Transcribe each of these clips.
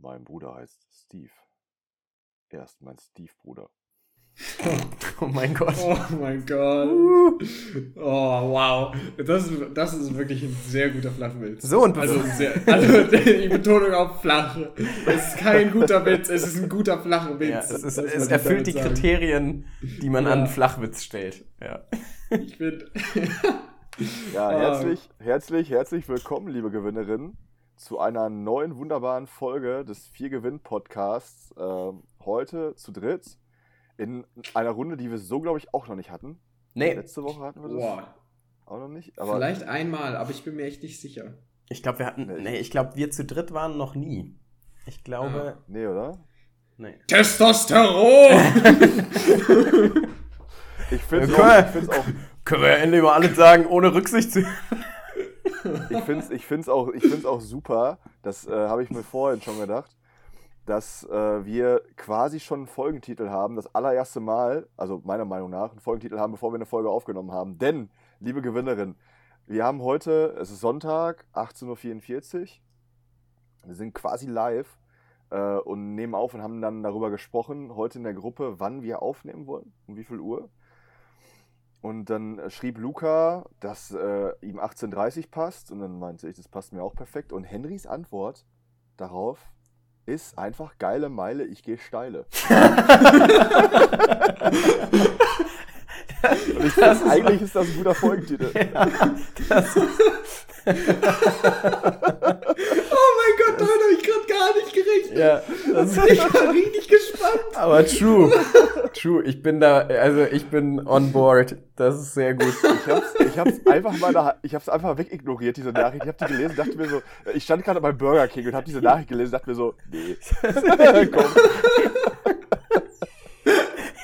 Mein Bruder heißt Steve. Er ist mein Steve-Bruder. Oh mein Gott. Oh mein Gott. Uh. Oh, wow. Das, ist- das ist wirklich ein sehr guter Flachwitz. So, und Also, sehr, also die Betonung auf flach. Es ist kein guter Witz, es ist ein guter flacher Witz. ja, es, ist, es erfüllt die sagen. Kriterien, die man Ja. an Flachwitz stellt. Ja. Ich finde. Ja, Ah. herzlich, herzlich, herzlich willkommen, liebe Gewinnerinnen, zu einer neuen wunderbaren Folge des Vier Gewinn Podcasts. Ähm, heute zu dritt in einer Runde, die wir so, glaube ich, auch noch nicht hatten. Nee, Letzte Woche hatten wir das Boah. auch noch nicht. Aber Vielleicht einmal, aber ich bin mir echt nicht sicher. ich glaube, wir hatten. Nee. Nee, ich glaube, wir zu dritt waren noch nie. Ich glaube. nee, oder? Nee. Testosteron! Ich finde es Okay. auch, auch, Können wir ja endlich mal alles sagen, ohne Rücksicht zu. Ich find's, ich find's auch, auch super, das äh, habe ich mir vorhin schon gedacht, dass äh, wir quasi schon einen Folgentitel haben, das allererste Mal, also meiner Meinung nach, einen Folgentitel haben, bevor wir eine Folge aufgenommen haben. Denn, liebe Gewinnerin, wir haben heute, es ist Sonntag, 18.44 Uhr, wir sind quasi live äh, und nehmen auf und haben dann darüber gesprochen, heute in der Gruppe, wann wir aufnehmen wollen, um wie viel Uhr. Und dann äh, schrieb Luca, dass äh, ihm 18.30 passt. Und dann meinte ich, das passt mir auch perfekt. Und Henrys Antwort darauf ist einfach geile Meile, ich gehe steile. Und ich Das finde, eigentlich ist das ein guter Folgentitel. ja, das ist, Oh mein Gott, damit habe ich gerade gar nicht gerechnet. ja, das ist Ich war richtig gespannt. aber true. True, ich bin da, also ich bin on board. Das ist sehr gut. Ich hab's, ich hab's einfach mal da, ich hab's einfach wegignoriert, diese Nachricht. Ich hab die gelesen, dachte mir so, ich stand gerade beim Burger King und hab diese Nachricht gelesen, dachte mir so, nee. Komm.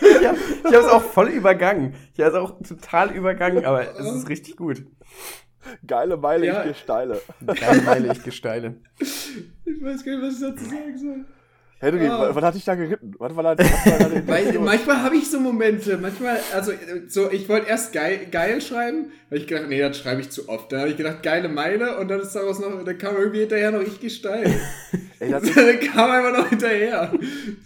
Ich habe ich hab's auch voll übergangen. Ich habe es auch total übergangen, aber es ist richtig gut. Geile Meile, Ja. ich gehe steile. Geile Meile, ich gesteile. Ich weiß gar nicht, was ich dazu sagen soll. Henry, Ah. was, was hat dich da geritten? Was war da die Weil, manchmal habe ich so Momente, manchmal, also so, ich wollte erst geil, geil schreiben, weil ich gedacht, nee, das schreibe ich zu oft. Da habe ich gedacht, geile Meile und dann ist daraus noch, dann kam irgendwie hinterher noch ich gesteil. Ey, dann kam einfach noch hinterher.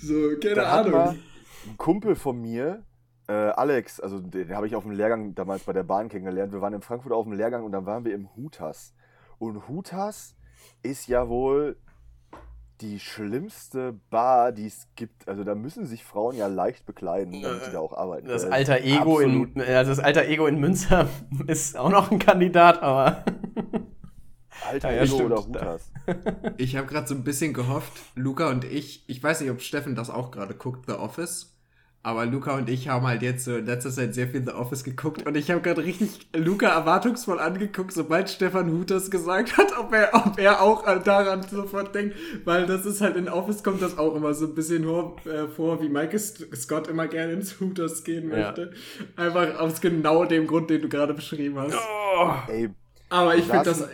So, keine Ahnung. ein Kumpel von mir, äh, Alex, also den habe ich auf dem Lehrgang damals bei der Bahn kennengelernt. Wir waren in Frankfurt auf dem Lehrgang und dann waren wir im Hutas. Und Hutas ist ja wohl die schlimmste Bar, die es gibt. Also da müssen sich Frauen ja leicht bekleiden, damit sie da auch arbeiten. Das können. alter Ego Absolut. in, also das alter Ego in Münster ist auch noch ein Kandidat, aber. Alter Ja, Ego stimmt. oder Hutas. Ich habe gerade so ein bisschen gehofft, Luca und ich, ich weiß nicht, ob Steffen das auch gerade guckt, The Office. Aber Luca und ich haben halt jetzt so in letzter Zeit sehr viel The Office geguckt und ich habe gerade richtig Luca erwartungsvoll angeguckt, sobald Stefan Hutas gesagt hat, ob er, ob er auch daran sofort denkt, weil das ist halt in Office kommt das auch immer so ein bisschen vor, äh, vor wie Michael St- Scott immer gerne ins Hooters gehen Ja. möchte. Einfach aus genau dem Grund, den du gerade beschrieben hast. Oh. Ey, Aber ich finde das.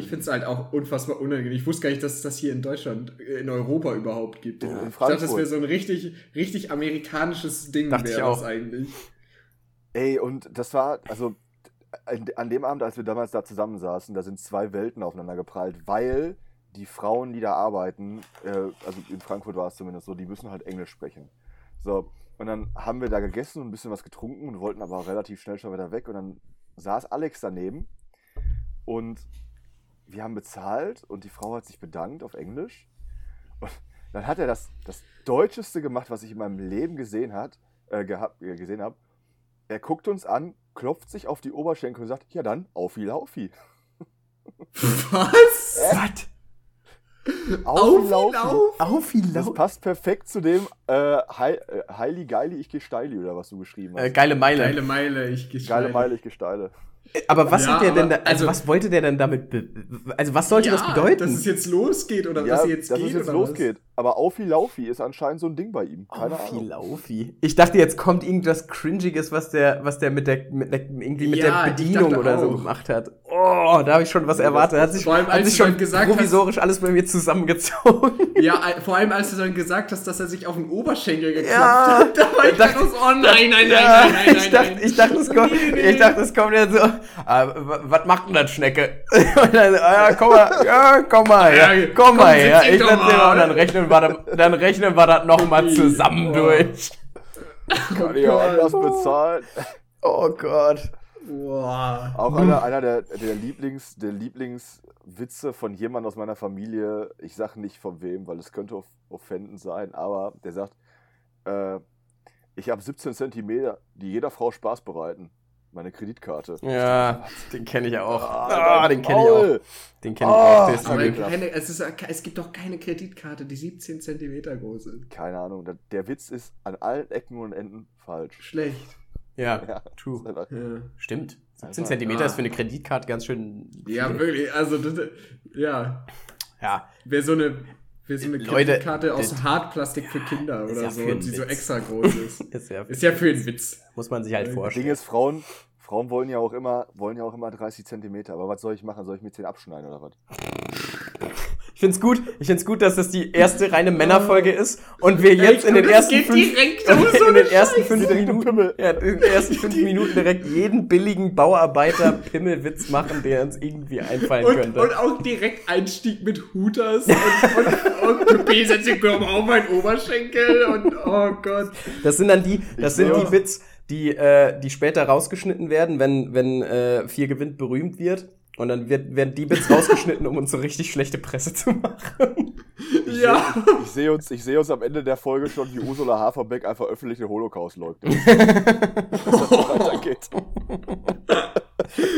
Ich finde es halt auch unfassbar unangenehm. Ich wusste gar nicht, dass es das hier in Deutschland, äh, in Europa überhaupt gibt. In ich dachte, das wäre so ein richtig, richtig amerikanisches Ding, wäre das eigentlich. Ey, und das war, also an, dem Abend, als wir damals da zusammensaßen, da sind zwei Welten aufeinander geprallt, weil die Frauen, die da arbeiten, äh, also in Frankfurt war es zumindest so, die müssen halt Englisch sprechen. So, und dann haben wir da gegessen und ein bisschen was getrunken und wollten aber relativ schnell schon wieder weg und dann saß Alex daneben und wir haben bezahlt und die Frau hat sich bedankt auf Englisch und dann hat er das, das Deutscheste gemacht, was ich in meinem Leben gesehen, hat, äh, gehabt, äh, gesehen habe. Er guckt uns an, klopft sich auf die Oberschenkel und sagt, ja dann, aufi laufi. Was? Was? Aufi lauf? Auf wie Das passt perfekt zu dem äh, äh, Heili Geili, ich gesteile oder was du geschrieben hast. Äh, geile Meile. Geile Meile, ich gehe Geile Meile, ich gesteile. Aber was Ja, hat der denn da, also, also- was wollte der denn damit, also was sollte das bedeuten? Dass es jetzt losgeht oder Ja, dass es jetzt dass geht es jetzt oder losgeht. Aber Aufi Laufi ist anscheinend so ein Ding bei ihm. Keine Aufi Ahnung. Laufi. Ich dachte, jetzt kommt irgendwas Cringiges, was der, was der mit der, mit der irgendwie mit Ja, der Bedienung oder so auch. gemacht hat. Oh, Oh, da habe ich schon was erwartet. Hat sich, Vor allem, hat als sich du schon gesagt hast- provisorisch alles bei mir zusammengezogen. Ja, vor allem als du dann gesagt hast, dass er sich auf den Oberschenkel geklopft Ja. hat. Da war ich dachte- so, oh nein, nein, nein, Ja, nein, nein, ich, dachte, nein. ich, dachte, es kommt, Nee, nee. ich dachte, es kommt jetzt so, ah, wa- was macht denn das Schnecke? Und dann, ah, ja, komm mal, ja, komm mal, ja, Ja, komm komm, mal, dich ich dir mal. und dann rechnen wir das, dann rechnen wir das nochmal zusammen Oh. durch. Kann ich auch anders bezahlen. Oh Gott. Boah. Auch einer, einer der, der, Lieblings, der Lieblingswitze von jemandem aus meiner Familie, ich sage nicht von wem, weil es könnte off offendend sein, aber der sagt, äh, ich habe 17 Zentimeter, die jeder Frau Spaß bereiten. Meine Kreditkarte. Ja, den kenne ich auch. Ah, Ah, den kenne ich auch. Den kenne ich Ah, auch. Der ist aber keine, es, ist, es gibt doch keine Kreditkarte, die 17 Zentimeter groß ist. Keine Ahnung, der, der Witz ist an allen Ecken und Enden falsch. Schlecht. Ja, Ja, true. ist einfach- Ja, Stimmt. 17 Einfach- Zentimeter Ah. ist für eine Kreditkarte ganz schön. ja viel. wirklich. Also, das, ja. Ja, Wäre so eine, wär so eine Leute, Kreditkarte aus das- Hartplastik für Kinder oder ja so, die so Witz. extra groß ist. ist ja, Ist ja für einen Witz. muss man sich halt Das Das vorstellen. Ding ist, Frauen, Frauen wollen ja auch immer, wollen ja auch immer 30 Zentimeter. Aber was soll ich machen? Soll ich mir 10 abschneiden oder was? Ich find's gut, ich find's gut, dass das die erste reine Männerfolge ist und wir jetzt in den ersten fünf, so in den ersten fünf Minuten, ja, in den ersten fünf Minuten direkt jeden billigen Bauarbeiter Pimmelwitz machen, der uns irgendwie einfallen Und, könnte. und auch direkt Einstieg mit Hooters und, und, und den Körper auf meinen Oberschenkel und oh Gott. Das sind dann die, das sind die Bits, die, äh, die später rausgeschnitten werden, wenn, wenn äh, Vier gewinnt berühmt wird. Und dann wird, werden die Bits rausgeschnitten, um uns so richtig schlechte Presse zu machen. Ja. Ich sehe uns, ich sehe uns am Ende der Folge schon, wie Ursula Haferbeck einfach öffentlich den Holocaust leugnet. weitergeht.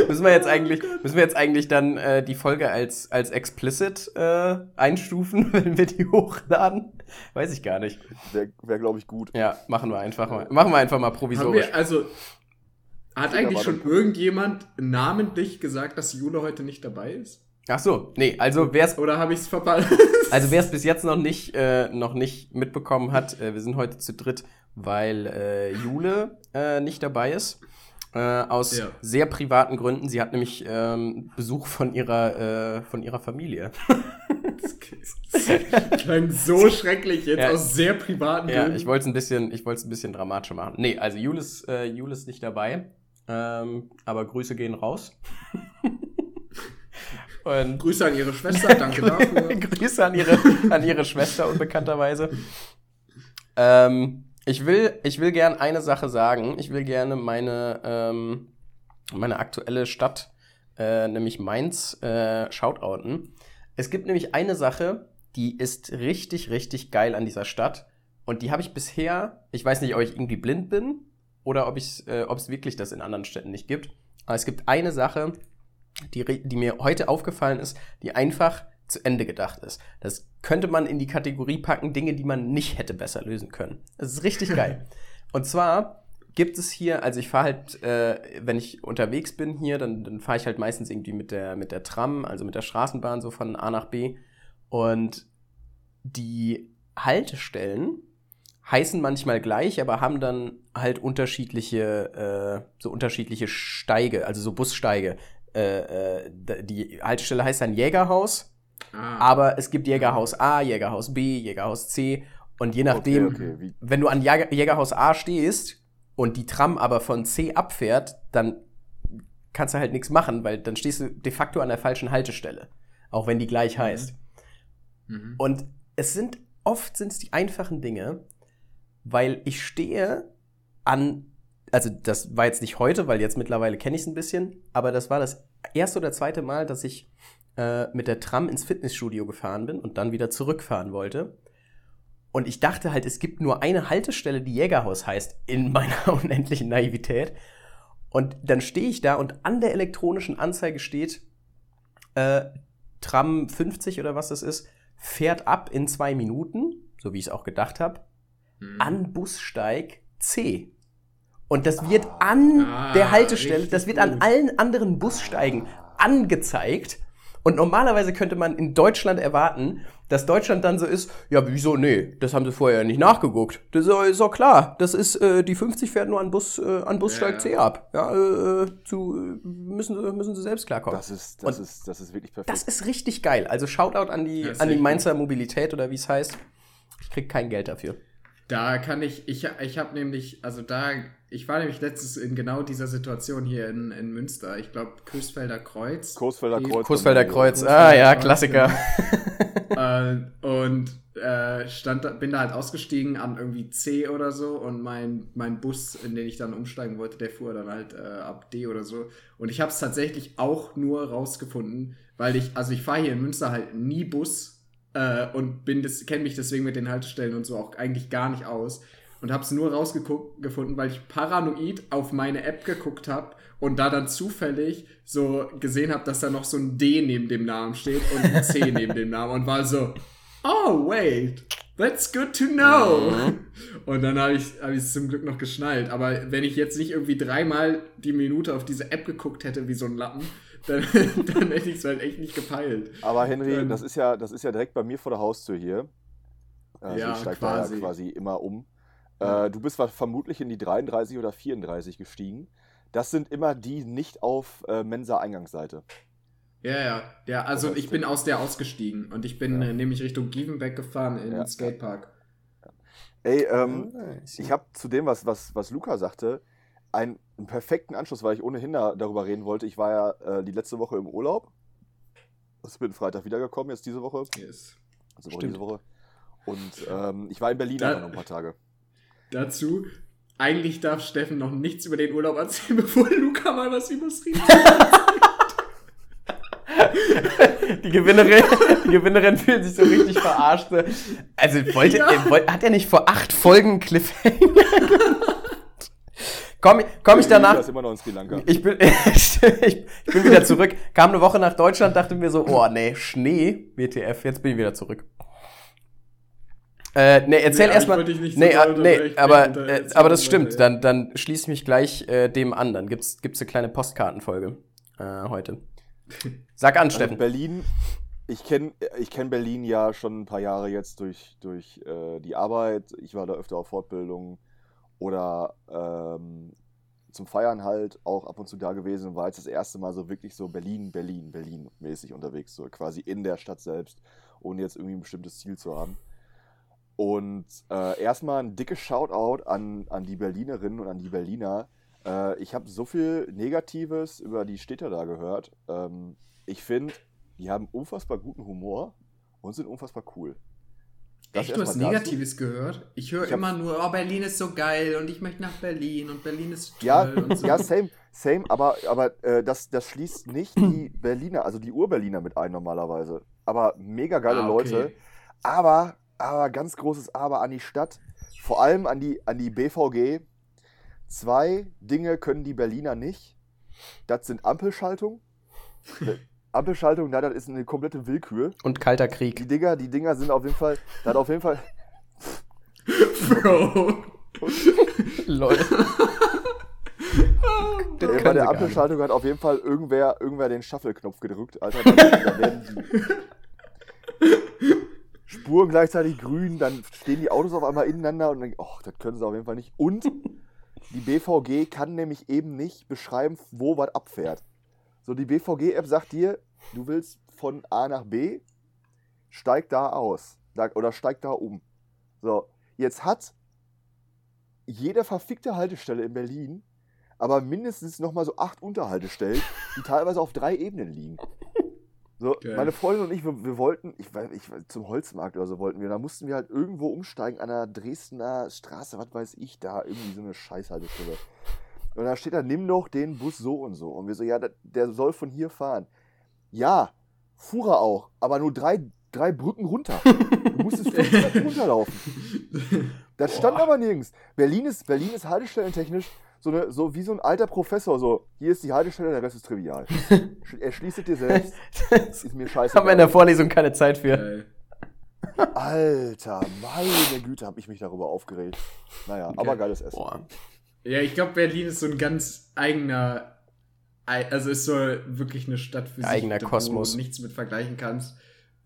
müssen wir jetzt eigentlich, müssen wir jetzt eigentlich dann äh, die Folge als, als explicit äh, einstufen, wenn wir die hochladen? Weiß ich gar nicht. Wäre, wär, glaube ich, gut. Ja, machen wir einfach mal. Machen wir einfach mal Haben provisorisch. wir, also, hat Ja, eigentlich schon irgendjemand namentlich gesagt, dass Jule heute nicht dabei ist? Ach so, nee, also wer's, Oder habe ich es verpasst? also wer's bis jetzt noch nicht, äh, noch nicht mitbekommen hat, äh, wir sind heute zu dritt, weil äh, Jule äh, nicht dabei ist. Äh, aus Ja. sehr privaten Gründen. Sie hat nämlich ähm, Besuch von ihrer, äh, von ihrer Familie. Das klang so schrecklich jetzt Ja. aus sehr privaten Ja, Gründen. ich wollte es ein bisschen, ich wollte es ein bisschen dramatischer machen. Nee, also Julis, äh, Julis ist nicht dabei. Ähm, aber Grüße gehen raus. Und Grüße an ihre Schwester, danke dafür. Grüße an ihre, an ihre Schwester unbekannterweise. Ähm, ich will, ich will gern eine Sache sagen. Ich will gerne meine, ähm, meine aktuelle Stadt, äh, nämlich Mainz, äh, shoutouten. Es gibt nämlich eine Sache, die ist richtig, richtig geil an dieser Stadt. Und die habe ich bisher, ich weiß nicht, ob ich irgendwie blind bin oder ob ich, äh, ob es wirklich das in anderen Städten nicht gibt. Aber es gibt eine Sache, die, die mir heute aufgefallen ist, die einfach zu Ende gedacht ist. Das könnte man in die Kategorie packen, Dinge, die man nicht hätte besser lösen können. Das ist richtig geil. Und zwar gibt es hier, also ich fahre halt, äh, wenn ich unterwegs bin hier, dann, dann fahre ich halt meistens irgendwie mit der, mit der Tram, also mit der Straßenbahn, so von A nach B. Und die Haltestellen heißen manchmal gleich, aber haben dann halt unterschiedliche, äh, so unterschiedliche Steige, also so Bussteige. Äh, äh, die Haltestelle heißt dann Jägerhaus, Ah, aber es gibt Jägerhaus A, Jägerhaus B, Jägerhaus C und je nachdem, Okay, okay. Wenn du an Jäger Jägerhaus A stehst und die Tram aber von C abfährt, dann kannst du halt nichts machen, weil dann stehst du de facto an der falschen Haltestelle, auch wenn die gleich heißt. mhm. Und es sind oft sind es die einfachen Dinge, weil ich stehe an, also das war jetzt nicht heute, weil jetzt mittlerweile kenne ich es ein bisschen, aber das war das erste oder zweite Mal, dass ich äh, mit der Tram ins Fitnessstudio gefahren bin und dann wieder zurückfahren wollte. Und ich dachte halt, es gibt nur eine Haltestelle, die Jägerhaus heißt, in meiner unendlichen Naivität. Und dann stehe ich da und an der elektronischen Anzeige steht, äh, Tram 50 oder was das ist, fährt ab in zwei Minuten, so wie ich es auch gedacht habe, Mhm. an Bussteig C. Und das wird an Ah, der Haltestelle, das wird an allen anderen Bussteigen angezeigt. Und normalerweise könnte man in Deutschland erwarten, dass Deutschland dann so ist, ja, wieso, nee, das haben sie vorher nicht nachgeguckt. Das ist doch, klar. Das ist, äh, die 50 fährt nur an Bus, äh, an Bussteig Ja, C ab. Ja, äh, zu, äh, müssen, sie- müssen sie selbst klarkommen. Das ist, das Und ist, das ist wirklich perfekt. das ist richtig geil. Also Shoutout an die, an die Mainzer Mobilität oder wie es heißt. Ich krieg kein Geld dafür. Da kann ich, ich, ich habe nämlich, also da, ich war nämlich letztens in genau dieser Situation hier in, in Münster. Ich glaube, Kösfelder Kreuz. Coesfelder Die- Kreuz. Kursfelder Kreuz. Kursfelder Ah ja, Kreuz, Klassiker. äh, und äh, stand da, bin da halt ausgestiegen an irgendwie C oder so und mein, mein Bus, in den ich dann umsteigen wollte, der fuhr dann halt äh, ab D oder so. Und ich habe es tatsächlich auch nur rausgefunden, weil ich, also ich fahre hier in Münster halt nie Bus äh, und bin das, kenne mich deswegen mit den Haltestellen und so auch eigentlich gar nicht aus. Und habe es nur rausgefunden, weil ich paranoid auf meine App geguckt habe und da dann zufällig so gesehen habe, dass da noch so ein D neben dem Namen steht und ein C neben dem Namen und war so, oh wait, that's good to know. Und dann habe ich hab es zum Glück noch geschnallt. Aber wenn ich jetzt nicht irgendwie dreimal die Minute auf diese App geguckt hätte wie so ein Lappen, dann, dann hätte ich es halt echt nicht gepeilt. Aber Henry, Ähm, das ist ja, das ist ja direkt bei mir vor der Haustür hier. Also Ja, ich steige da quasi. ja quasi immer um. Ja. Äh, du bist vermutlich in die 33 oder 34 gestiegen. Das sind immer die nicht auf äh, Mensa-Eingangsseite. Ja, ja. ja also Das ich bin aus der ausgestiegen und ich bin Ja. äh, nämlich Richtung Gievenbeck gefahren in Ja. den Skatepark. Ey, ähm, Nice. ich habe zu dem, was, was, was Luca sagte, einen, einen perfekten Anschluss, weil ich ohnehin da, darüber reden wollte. Ich war ja äh, die letzte Woche im Urlaub. Ich bin Freitag wiedergekommen, jetzt diese Woche. Yes. Also Woche, Stimmt. diese Woche. Und ähm, ich war in Berlin Da- noch ein paar Tage. Dazu, eigentlich darf Steffen noch nichts über den Urlaub erzählen, bevor Luca mal was übers Riemen Die Gewinnerin, die Gewinnerin fühlt sich so richtig verarscht. so. Also wollte, Ja. äh, woll- hat er nicht vor acht Folgen Cliffhanger gemacht? Komm, komm ich danach. ist immer noch in Sri Lanka. Ich bin, ich bin wieder zurück. Kam eine Woche nach Deutschland, dachte mir so, oh nee, Schnee, WTF, jetzt bin ich wieder zurück. Äh, nee, erzähl Nee, ich erstmal. nicht so Nee, nee, unterbrechen, aber, äh, aber das stimmt. ja. Dann, dann schließe ich mich gleich äh, dem an. Dann gibt's, gibt's eine kleine Postkartenfolge äh, heute. Sag an, Also Steffen. Berlin, ich kenne ich kenn Berlin ja schon ein paar Jahre jetzt durch, durch äh, die Arbeit. Ich war da öfter auf Fortbildungen oder ähm, zum Feiern halt auch ab und zu da gewesen und war jetzt das erste Mal so wirklich so Berlin, Berlin, Berlin mäßig unterwegs, so quasi in der Stadt selbst, ohne jetzt irgendwie ein bestimmtes Ziel zu haben. Und äh, erstmal ein dickes Shoutout an, an die Berlinerinnen und an die Berliner. Äh, ich habe so viel Negatives über die Städte da gehört. Ähm, ich finde, die haben unfassbar guten Humor und sind unfassbar cool. Das Echt, du hast erstmal dazu. Negatives gehört? Ich höre immer nur, oh, Berlin ist so geil und ich möchte nach Berlin und Berlin ist toll Ja, und so. ja, same, same, aber, aber äh, das, das schließt nicht die Berliner, also die Ur-Berliner mit ein normalerweise. Aber mega geile Ah, okay. Leute. Aber, aber ganz großes Aber an die Stadt, vor allem an die, an die BVG. Zwei Dinge können die Berliner nicht. Das sind Ampelschaltung. Ampelschaltung, na, das ist eine komplette Willkür. Und kalter Die Krieg. Dinger, die Dinger sind auf jeden Fall, das hat auf jeden Fall, Bro. Lol. Können bei der Ampelschaltung hat auf jeden Fall irgendwer, irgendwer den Shuffle-Knopf gedrückt, Alter. Da, da werden die Spuren gleichzeitig grün, dann stehen die Autos auf einmal ineinander und dann, oh, das können sie auf jeden Fall nicht. Und die BVG kann nämlich eben nicht beschreiben, wo was abfährt. So, die BVG-App sagt dir, du willst von A nach B, steig da aus. Da, oder steig da um. So, jetzt hat jede verfickte Haltestelle in Berlin aber mindestens nochmal so acht Unterhaltestellen, die teilweise auf drei Ebenen liegen. So, Geil. meine Freundin und ich, wir, wir wollten, ich weiß, ich zum Holzmarkt oder so wollten wir, da mussten wir halt irgendwo umsteigen an der Dresdner Straße, was weiß ich, da irgendwie so eine Scheißhaltestelle. Und da steht da, nimm doch den Bus so und so. Und wir so, ja, der, soll von hier fahren. Ja, fuhr er auch, aber nur drei, drei Brücken runter. Du musstest fünf Treppen runterlaufen. Das stand aber nirgends. Berlin ist, Berlin ist haltestellentechnisch so, eine, so wie so ein alter Professor. So, hier ist die Haltestelle, der Rest ist trivial. Sch- Erschließ es dir selbst. Ist mir scheiße. Haben wir in der Vorlesung keine Zeit für. Geil. Alter, meine Güte, habe ich mich darüber aufgeregt. Naja, aber geiles Essen. Boah. Ja, ich glaube, Berlin ist so ein ganz eigener also ist so wirklich eine Stadt für Eigener sich, Kosmos. wo du nichts mit vergleichen kannst.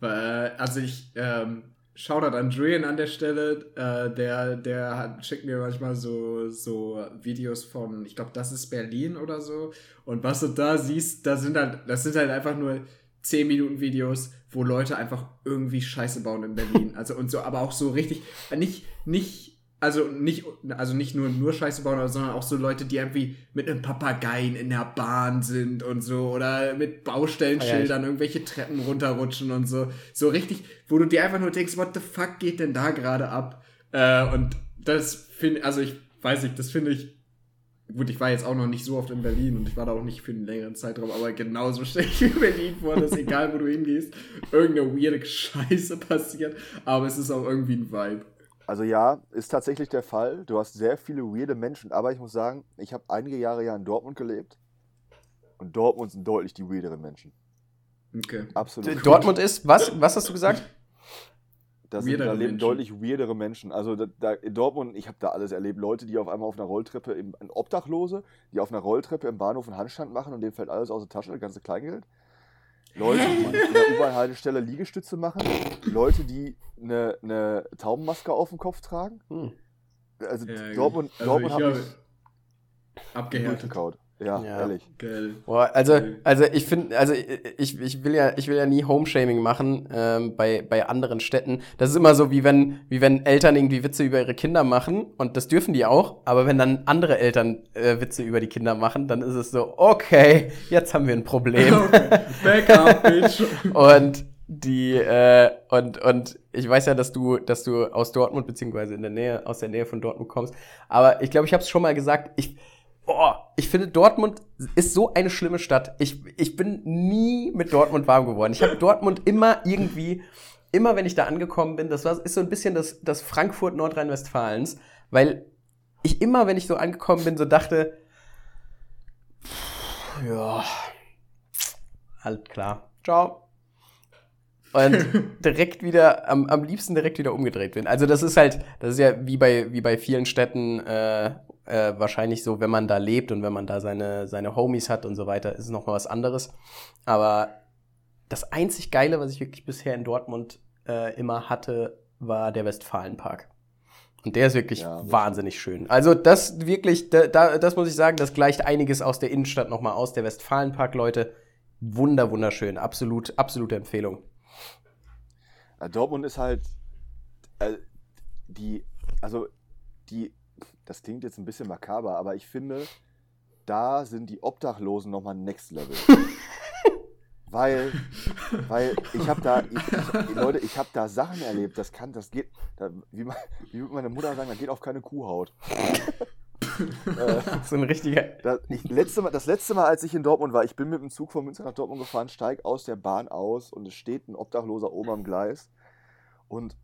Also ich, ähm, Shoutout an Julian an der Stelle, äh, der, der hat, schickt mir manchmal so, so Videos von, ich glaube, das ist Berlin oder so. Und was du da siehst, da sind halt, das sind halt einfach nur 10 Minuten Videos, wo Leute einfach irgendwie Scheiße bauen in Berlin. Also und so, aber auch so richtig, nicht, nicht, also nicht, also nicht nur, nur Scheiße bauen, sondern auch so Leute, die irgendwie mit einem Papageien in der Bahn sind und so oder mit Baustellenschildern irgendwelche Treppen runterrutschen und so. So richtig, wo du dir einfach nur denkst, what the fuck geht denn da gerade ab? Äh, und das finde, also ich weiß nicht, das finde ich Gut, ich war jetzt auch noch nicht so oft in Berlin und ich war da auch nicht für einen längeren Zeitraum, aber genauso stelle ich mir Berlin vor, dass egal wo du hingehst, irgendeine weirde Scheiße passiert, aber es ist auch irgendwie ein Vibe. Also ja, ist tatsächlich der Fall. Du hast sehr viele weirde Menschen, aber ich muss sagen, ich habe einige Jahre ja in Dortmund gelebt und Dortmund sind deutlich die weirderen Menschen. Okay. Absolut. Dortmund ist, was, was hast du gesagt? Da, sind, da leben Menschen. deutlich weirdere Menschen. Also da, da in Dortmund, ich habe da alles erlebt. Leute, die auf einmal auf einer Rolltreppe, im, ein Obdachlose, die auf einer Rolltreppe im Bahnhof einen Handstand machen und dem fällt alles aus der Tasche, das ganze Kleingeld. Leute, die in der U-Bahn-Haltestelle Liegestütze machen. Leute, die eine, eine Taubenmaske auf dem Kopf tragen. Hm. Also Ja, Dortmund, also Dortmund ich hat habe mich abgehärtet. Ja, Ja. ehrlich. Geil. Boah, also, also ich finde, also ich, ich will ja, ich will ja nie Homeshaming machen ähm, bei, bei anderen Städten. Das ist immer so, wie wenn, wie wenn Eltern irgendwie Witze über ihre Kinder machen und das dürfen die auch, aber wenn dann andere Eltern äh, Witze über die Kinder machen, dann ist es so, okay, jetzt haben wir ein Problem. Okay. Back up, bitch. und die äh, und und ich weiß ja, dass du dass du aus Dortmund beziehungsweise in der Nähe aus der Nähe von Dortmund kommst, aber ich glaube, ich habe es schon mal gesagt. Ich oh, ich finde Dortmund ist so eine schlimme Stadt. Ich ich bin nie mit Dortmund warm geworden. Ich habe Dortmund immer irgendwie immer wenn ich da angekommen bin, das war ist so ein bisschen das das Frankfurt Nordrhein-Westfalens, weil ich immer wenn ich so angekommen bin, so dachte ja, alles klar. Ciao und direkt wieder, am, am liebsten direkt wieder umgedreht bin. Also das ist halt, das ist ja wie bei, wie bei vielen Städten äh, äh, wahrscheinlich so, wenn man da lebt und wenn man da seine, seine Homies hat und so weiter, ist es nochmal was anderes. Aber das einzig Geile, was ich wirklich bisher in Dortmund äh, immer hatte, war der Westfalenpark. Und der ist wirklich Ja, wahnsinnig schön. Also das wirklich, da, da, das muss ich sagen, das gleicht einiges aus der Innenstadt nochmal aus. Der Westfalenpark, Leute, wunder, wunderschön. Absolut, absolute Empfehlung. Ja, Dortmund ist halt äh, die, also die, das klingt jetzt ein bisschen makaber, aber ich finde, da sind die Obdachlosen nochmal next level. weil, weil ich habe da, ich, ich, Leute, ich habe da Sachen erlebt, das kann, das geht, da, wie, ma- wie würde meine Mutter sagen, das geht auf keine Kuhhaut. äh, So ein richtiger. das, ich, letzte Mal, das letzte Mal, als ich in Dortmund war, ich bin mit dem Zug von Münster nach Dortmund gefahren, steig aus der Bahn aus und es steht ein Obdachloser oben am Gleis und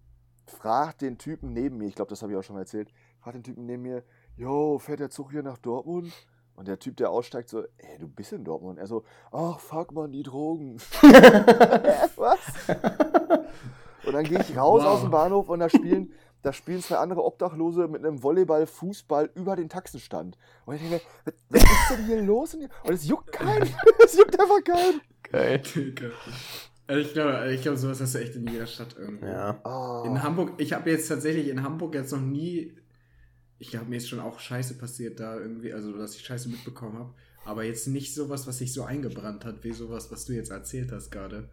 fragt den Typen neben mir, ich glaube, das habe ich auch schon mal erzählt, fragt den Typen neben mir, yo, fährt der Zug hier nach Dortmund? Und der Typ, der aussteigt, so, ey, du bist in Dortmund. Er so, ach, fuck man, die Drogen. Was? Und dann gehe ich raus Wow. aus dem Bahnhof und da spielen, da spielen zwei andere Obdachlose mit einem Volleyball, Fußball über den Taxenstand. Und ich denke mir, was, ist denn hier los? Und es juckt keinen. Es juckt einfach keinen. Geil. Also ich glaube, ich glaube, sowas hast du echt in jeder Stadt irgendwo. Ja. Oh. In Hamburg, ich habe jetzt tatsächlich in Hamburg jetzt noch nie, ich glaube, mir ist schon auch Scheiße passiert da irgendwie, also dass ich Scheiße mitbekommen habe, aber jetzt nicht sowas, was sich so eingebrannt hat, wie sowas, was du jetzt erzählt hast gerade.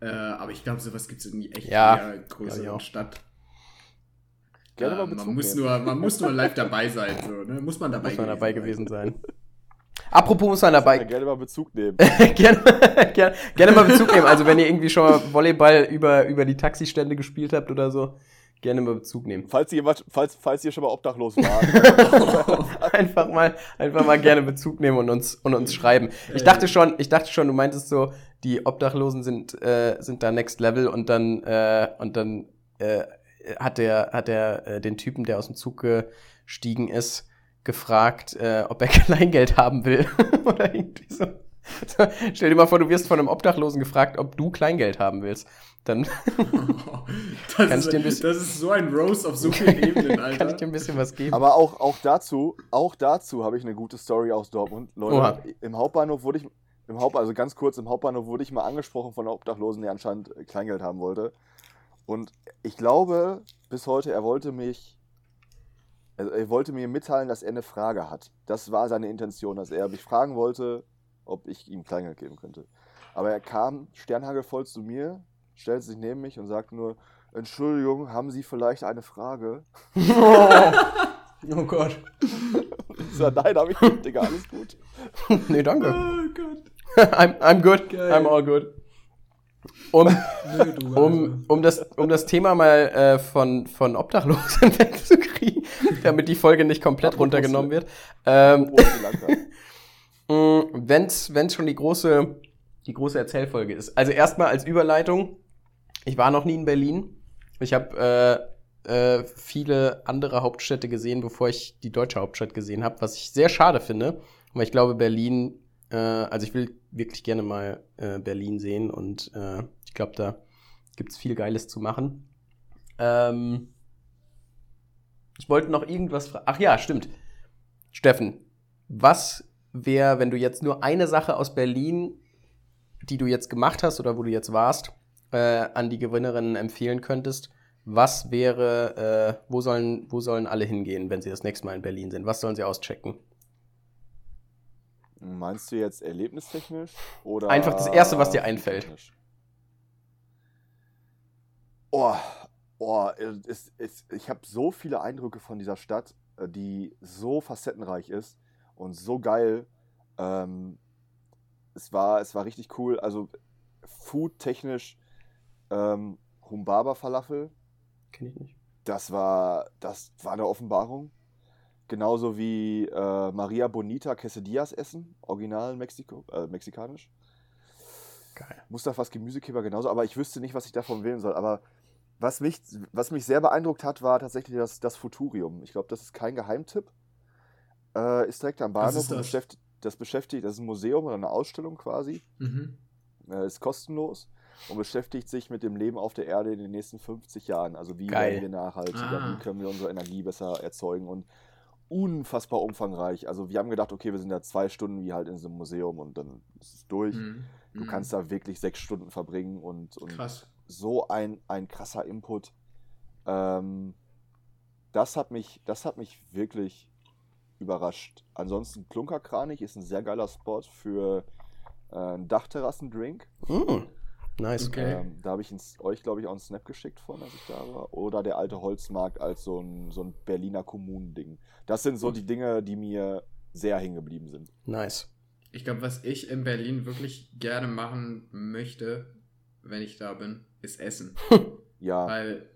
Äh, aber ich glaube, sowas gibt es in echt Ja, ich größeren. Stadt. Gerne mal Äh, man, Bezug muss nehmen. nur, man muss nur live dabei sein, so, ne? Muss man dabei Muss man dabei sein. gewesen sein. Apropos muss man Ja, dabei. gerne mal Bezug nehmen. gerne, gerne, gerne mal Bezug nehmen. Also wenn ihr irgendwie schon mal Volleyball über, über die Taxistände gespielt habt oder so, gerne mal Bezug nehmen. Falls ihr, falls, falls ihr schon mal obdachlos wart. einfach mal, einfach mal gerne Bezug nehmen und uns, und uns schreiben. Ich dachte schon, ich dachte schon, du meintest so, die Obdachlosen sind, äh, sind da next level und dann, äh, und dann, äh, hat der, hat der, äh, den Typen, der aus dem Zug gestiegen ist, gefragt, äh, ob er Kleingeld haben will. Oder irgendwie so. Stell dir mal vor, du wirst von einem Obdachlosen gefragt, ob du Kleingeld haben willst. Dann das, Kann ist, ich dir ein bisschen- das ist so ein Rose auf so vielen Ebenen, Alter. kann ich dir ein bisschen was geben. Aber auch, auch dazu, auch dazu habe ich eine gute Story aus Dortmund. Leute, Oha. im Hauptbahnhof wurde ich, im Haupt, also ganz kurz, im Hauptbahnhof wurde ich mal angesprochen von einer Obdachlosen, der anscheinend Kleingeld haben wollte. Und ich glaube bis heute, er wollte mich, also er wollte mir mitteilen, dass er eine Frage hat. Das war seine Intention, dass er mich fragen wollte, ob ich ihm Kleingeld geben könnte. Aber er kam sternhagelvoll zu mir, stellte sich neben mich und sagte nur, Entschuldigung, haben Sie vielleicht eine Frage? oh Gott. Ich sag, nein, hab ich nicht, Digga, alles gut. nee, danke. Oh Gott. I'm, I'm good. Geil. I'm all good. Um, um, um, das, um das Thema mal äh, von, von Obdachlosen wegzukriegen, damit die Folge nicht komplett runtergenommen wird. Ähm, Oh. Wenn es schon die große, die große Erzählfolge ist. Also erstmal als Überleitung, ich war noch nie in Berlin. Ich habe äh, äh, viele andere Hauptstädte gesehen, bevor ich die deutsche Hauptstadt gesehen habe, was ich sehr schade finde, weil ich glaube, Berlin, äh, also ich will wirklich gerne mal äh, Berlin sehen und äh, ich glaube, da gibt's viel Geiles zu machen. Ähm, ich wollte noch irgendwas fragen. Ach ja, stimmt. Steffen, was wäre, wenn du jetzt nur eine Sache aus Berlin, die du jetzt gemacht hast oder wo du jetzt warst, äh, an die Gewinnerinnen empfehlen könntest? Was wäre, äh, wo sollen, wo sollen alle hingehen, wenn sie das nächste Mal in Berlin sind? Was sollen sie auschecken? Meinst du jetzt erlebnistechnisch oder Einfach das Erste, was dir einfällt. Oh, oh, es, es, ich habe so viele Eindrücke von dieser Stadt, äh, die so facettenreich ist und so geil. Ähm, es, war, es war richtig cool. Also food-technisch ähm, Humbaba Falafel, Kenn ich nicht. das war, das war eine Offenbarung. Genauso wie äh, Maria Bonita Quesadillas essen, original Mexiko, äh, mexikanisch. Geil. Mustafas Gemüsekeber genauso, aber ich wüsste nicht, was ich davon wählen soll. Aber was mich, was mich sehr beeindruckt hat, war tatsächlich das, das Futurium. Ich glaube, das ist kein Geheimtipp. Äh, ist direkt am Bahnhof und das? beschäftigt, das beschäftigt, das ist ein Museum oder eine Ausstellung quasi. Mhm. Äh, ist kostenlos und beschäftigt sich mit dem Leben auf der Erde in den nächsten 50 Jahren. Also wie Geil. werden wir nachhaltiger, Ah. wie können wir unsere Energie besser erzeugen und unfassbar umfangreich. Also wir haben gedacht, okay, wir sind da zwei Stunden wie halt in so einem Museum und dann ist es durch. Mhm. Du kannst da wirklich sechs Stunden verbringen und, und Krass. so ein, ein krasser Input. Ähm, das, hat mich, das hat mich wirklich überrascht. Ansonsten Klunkerkranich ist ein sehr geiler Spot für äh, einen Dachterrassendrink. Mm, nice. Okay. Ähm, da habe ich ins, euch, glaube ich, auch einen Snap geschickt von, als ich da war. Oder der alte Holzmarkt als so ein, so ein Berliner Kommunending. Das sind so die Dinge, die mir sehr hängen geblieben sind. Nice. Ich glaube, was ich in Berlin wirklich gerne machen möchte, wenn ich da bin, ist Essen. Ja, Weil,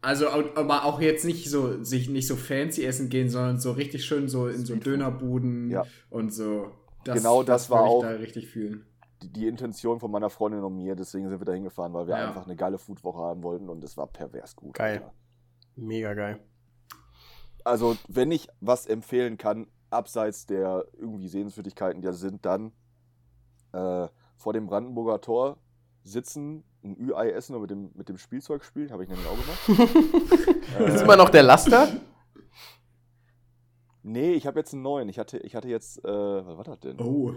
also, aber auch jetzt nicht so, sich nicht so fancy essen gehen, sondern so richtig schön so in so. Dönerbuden Ja. und so. Genau das war würd auch- ich da richtig fühlen. die, die Intention von meiner Freundin und mir, deswegen sind wir da hingefahren, weil wir Ja. einfach eine geile Foodwoche haben wollten und es war pervers gut. Geil. Alter. Mega geil. Also, wenn ich was empfehlen kann, abseits der irgendwie Sehenswürdigkeiten, die da sind, dann äh, vor dem Brandenburger Tor sitzen, ein Ü-Ei essen und mit dem, mit dem Spielzeug spielen, habe ich nämlich auch gemacht. Das ist Äh, immer noch der Laster? Nee, ich habe jetzt einen neuen. Ich hatte, ich hatte jetzt, äh, was war das denn? Oh.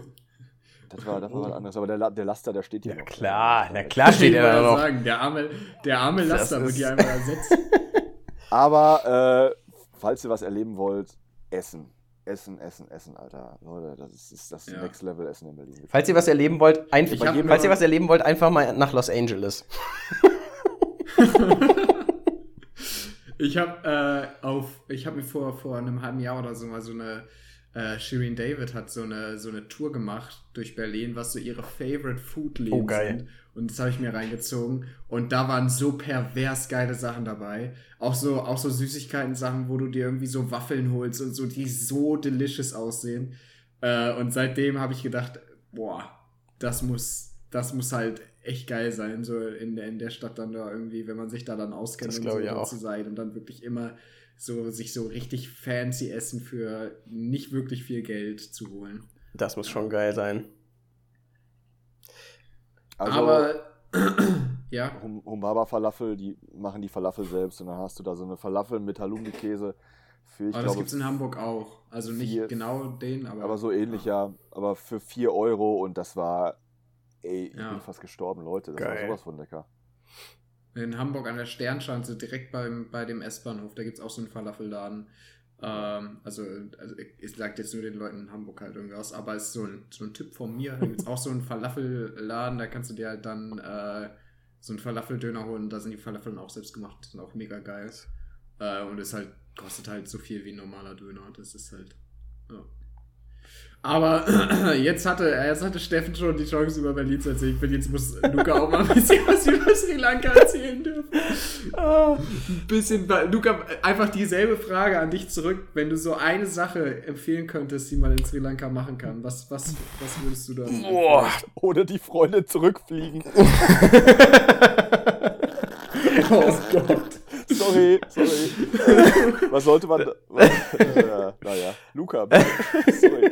Das war, das war was anderes, aber der, der Laster, der steht hier Ja, noch. klar, na klar steht er da noch. sagen, der arme, der arme Laster wird hier einmal ersetzt. Aber äh, falls ihr was erleben wollt, essen. Essen, essen, essen, Alter. Leute, das ist, ist das Ja. Next Level Essen in Berlin. Falls ihr was erleben wollt, einfach, falls ihr was erleben wollt, einfach mal nach Los Angeles. Ich habe äh, auf, ich habe mir vor, vor einem halben Jahr oder so mal so eine, äh, Shirin David hat so eine, so eine Tour gemacht durch Berlin, was so ihre Favorite Food Läden Oh, geil. sind. Und das habe ich mir reingezogen. Und da waren so pervers geile Sachen dabei. Auch so, auch so Süßigkeiten-Sachen, wo du dir irgendwie so Waffeln holst und so, die so delicious aussehen. Äh, und seitdem habe ich gedacht, boah, das muss, das muss halt echt geil sein, so in der, in der Stadt dann da irgendwie, wenn man sich da dann auskennt Das und so ich dort auch. zu sein und dann wirklich immer so sich so richtig fancy Essen für nicht wirklich viel Geld zu holen. Das muss schon geil sein. Also, Aber ja, Hum- Humbaba Falafel, die machen die Falafel selbst und dann hast du da so eine Falafel mit Halloumi-Käse für, ich aber das glaube, gibt es in Hamburg auch. Also nicht vier- genau den, aber. aber so ähnlich, ja. Aber für 4 Euro und das war, ey, ich Ja. bin fast gestorben, Leute. Das war Geil. sowas von lecker. In Hamburg an der Sternschanze, direkt beim, bei dem S-Bahnhof, da gibt es auch so einen Falafelladen. Ähm, also, also, ich sage jetzt nur den Leuten in Hamburg halt irgendwas, aber es ist so ein, so ein Tipp von mir. Da gibt es auch so einen Falafelladen, da kannst du dir halt dann äh, so einen Falafeldöner holen. Da sind die Falafeln auch selbst gemacht, sind auch mega geil. Äh, und es halt, kostet halt so viel wie ein normaler Döner. Das ist halt. Ja. Aber jetzt hatte, jetzt hatte Steffen schon die Chance, über Berlin zu erzählen. Ich finde, jetzt muss Luca auch mal ein bisschen was über Sri Lanka erzählen dürfen. Ah, ein bisschen, Luca, einfach dieselbe Frage an dich zurück. Wenn du so eine Sache empfehlen könntest, die man in Sri Lanka machen kann, was, was, was würdest du da Boah. Oder die Freunde zurückfliegen. Oh Gott. Sorry, sorry. Was sollte man. da- Was, äh, naja, Luca. sorry.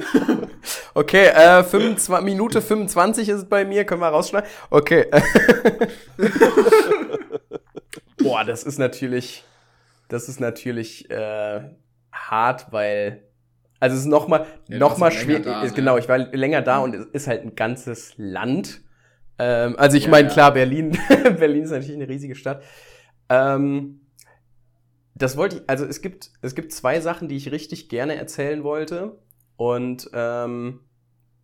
Okay, äh, 25, Minute 25 ist es bei mir, können wir rausschneiden? Okay. Boah, das ist natürlich, das ist natürlich äh, hart, weil, also es ist nochmal, Ja, noch mal schwer, da, ist, ne? genau, ich war länger da und es ist halt ein ganzes Land. Ähm, also ich Ja, meine, ja. klar, Berlin, Berlin ist natürlich eine riesige Stadt. Ähm, das wollte ich, also es gibt, es gibt zwei Sachen, die ich richtig gerne erzählen wollte. Und ähm,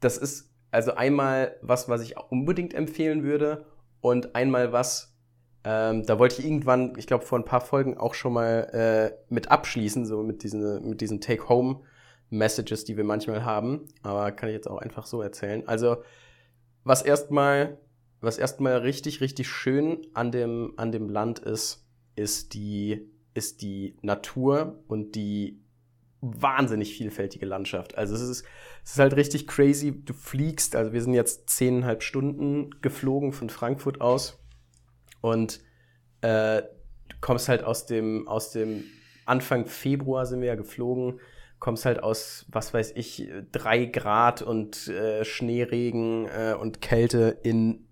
das ist also einmal was, was ich unbedingt empfehlen würde und einmal was, ähm, da wollte ich irgendwann, ich glaube vor ein paar Folgen auch schon mal äh, mit abschließen, so mit diesen, mit diesen Take-Home-Messages, die wir manchmal haben. Aber kann ich jetzt auch einfach so erzählen. Also was erstmal, was erstmal richtig, richtig schön an dem, an dem Land ist, ist die, ist die Natur und die wahnsinnig vielfältige Landschaft. Also es ist, es ist halt richtig crazy. Du fliegst, also wir sind jetzt zehneinhalb Stunden geflogen von Frankfurt aus und äh, du kommst halt aus dem, aus dem Anfang Februar sind wir ja geflogen, kommst halt aus, was weiß ich, drei Grad und äh, Schneeregen äh, und Kälte in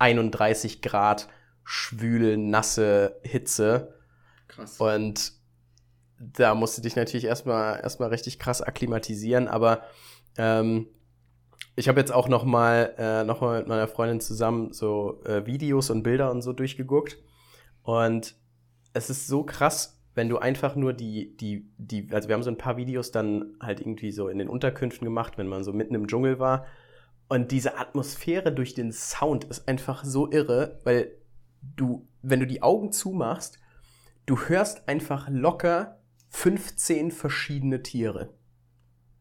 31 Grad schwül, nasse Hitze. Krass. Und da musst du dich natürlich erstmal erstmal richtig krass akklimatisieren, aber ähm, ich habe jetzt auch noch mal, äh, noch mal mit meiner Freundin zusammen so äh, Videos und Bilder und so durchgeguckt und es ist so krass, wenn du einfach nur die, die, die, also wir haben so ein paar Videos dann halt irgendwie so in den Unterkünften gemacht, wenn man so mitten im Dschungel war. Und diese Atmosphäre durch den Sound ist einfach so irre, weil du, wenn du die Augen zumachst, du hörst einfach locker 15 verschiedene Tiere,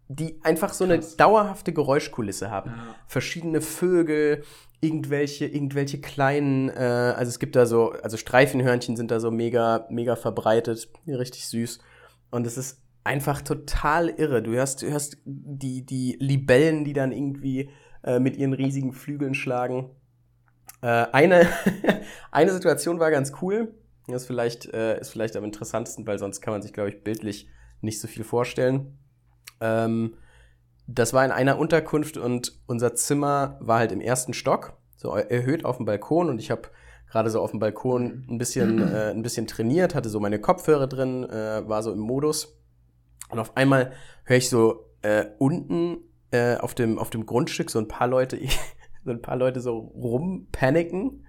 die einfach so eine Krass. dauerhafte Geräuschkulisse haben Ja. verschiedene Vögel, irgendwelche, irgendwelche kleinen, äh, also es gibt da so, also Streifenhörnchen sind da so mega, mega verbreitet, richtig süß. Und es ist einfach total irre. Du hörst, du hörst die, die Libellen, die dann irgendwie äh, mit ihren riesigen Flügeln schlagen. Äh, eine, eine Situation war ganz cool. Das ist vielleicht, äh, ist vielleicht am interessantesten, weil sonst kann man sich, glaube ich, bildlich nicht so viel vorstellen. Ähm, das war in einer Unterkunft und unser Zimmer war halt im ersten Stock, so erhöht auf dem Balkon und ich habe gerade so auf dem Balkon ein bisschen, äh, ein bisschen trainiert, hatte so meine Kopfhörer drin, äh, war so im Modus und auf einmal höre ich so äh, unten äh, auf, dem, auf dem Grundstück so ein paar Leute, so ein paar Leute so rumpaniken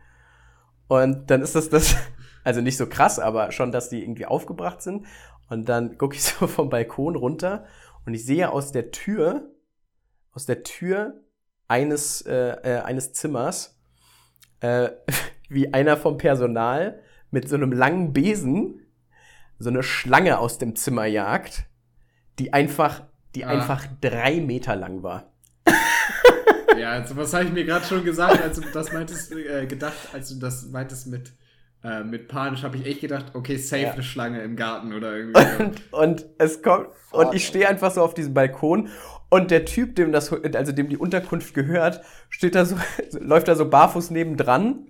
und dann ist das das, also nicht so krass, aber schon, dass die irgendwie aufgebracht sind. Und dann gucke ich so vom Balkon runter und ich sehe aus der Tür, aus der Tür eines, äh, äh, eines Zimmers, äh, wie einer vom Personal mit so einem langen Besen so eine Schlange aus dem Zimmer jagt, die einfach, die Ah. einfach drei Meter lang war. Ja, also was habe ich mir gerade schon gesagt, als du das meintest, äh, gedacht, als du das meintest mit, äh, mit panisch, habe ich echt gedacht, okay, safe Ja. eine Schlange im Garten oder irgendwie. Und, und es kommt, und ich stehe einfach so auf diesem Balkon und der Typ, dem das, also dem die Unterkunft gehört, steht da so, läuft da so barfuß nebendran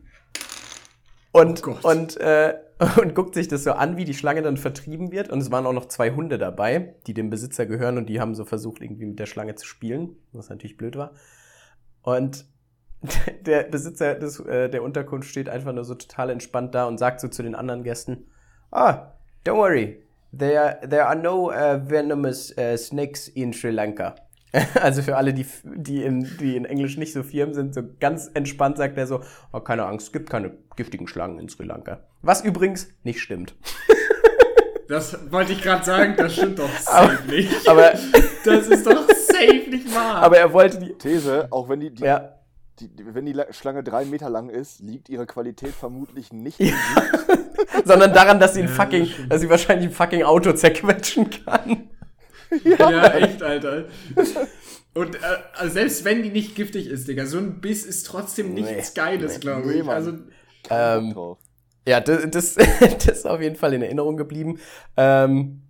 und, Oh und, äh, und guckt sich das so an, wie die Schlange dann vertrieben wird. Und es waren auch noch zwei Hunde dabei, die dem Besitzer gehören und die haben so versucht, irgendwie mit der Schlange zu spielen, was natürlich blöd war. Und der Besitzer des, äh, der Unterkunft steht einfach nur so total entspannt da und sagt so zu den anderen Gästen, ah, don't worry, there, there are no uh, venomous uh, snakes in Sri Lanka. also für alle, die, die, in, die in Englisch nicht so firm sind, so ganz entspannt sagt er so, oh, keine Angst, es gibt keine giftigen Schlangen in Sri Lanka. Was übrigens nicht stimmt. Das wollte ich gerade sagen, das stimmt doch safe aber, nicht. Aber das ist doch safe nicht wahr. Aber er wollte die These, auch wenn die, die, ja. die, die wenn die La- Schlange drei Meter lang ist, liegt ihre Qualität vermutlich nicht in sondern daran, dass sie ein Ja, fucking, das stimmt. dass sie wahrscheinlich ein fucking Auto zerquetschen kann. Ja, echt, Alter. Und äh, also selbst wenn die nicht giftig ist, Digga, so ein Biss ist trotzdem nichts Nee. Geiles, Nee. glaube Nee, ich. Mann. Also, Ähm. Ja, das, das, das ist auf jeden Fall in Erinnerung geblieben. Ähm,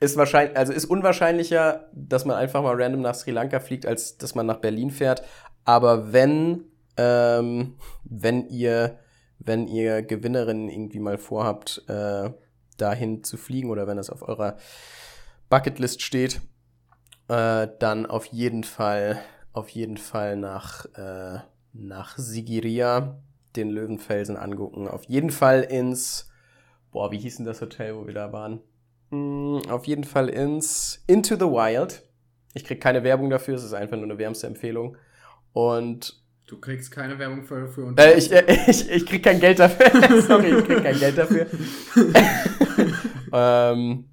ist wahrscheinlich, also ist unwahrscheinlicher, dass man einfach mal random nach Sri Lanka fliegt, als dass man nach Berlin fährt. Aber wenn, ähm, wenn ihr, wenn ihr Gewinnerinnen irgendwie mal vorhabt, äh, dahin zu fliegen oder wenn das auf eurer Bucketlist steht, äh, dann auf jeden Fall, auf jeden Fall nach, äh, nach Sigiriya den Löwenfelsen angucken. Auf jeden Fall ins, boah, wie hieß denn das Hotel, wo wir da waren? Hm, auf jeden Fall ins Into the Wild. Ich krieg keine Werbung dafür, es ist einfach nur eine wärmste Empfehlung. Und du kriegst keine Werbung für, für äh, ich, äh, ich, ich krieg kein Geld dafür. Sorry, ich krieg kein Geld dafür. ähm,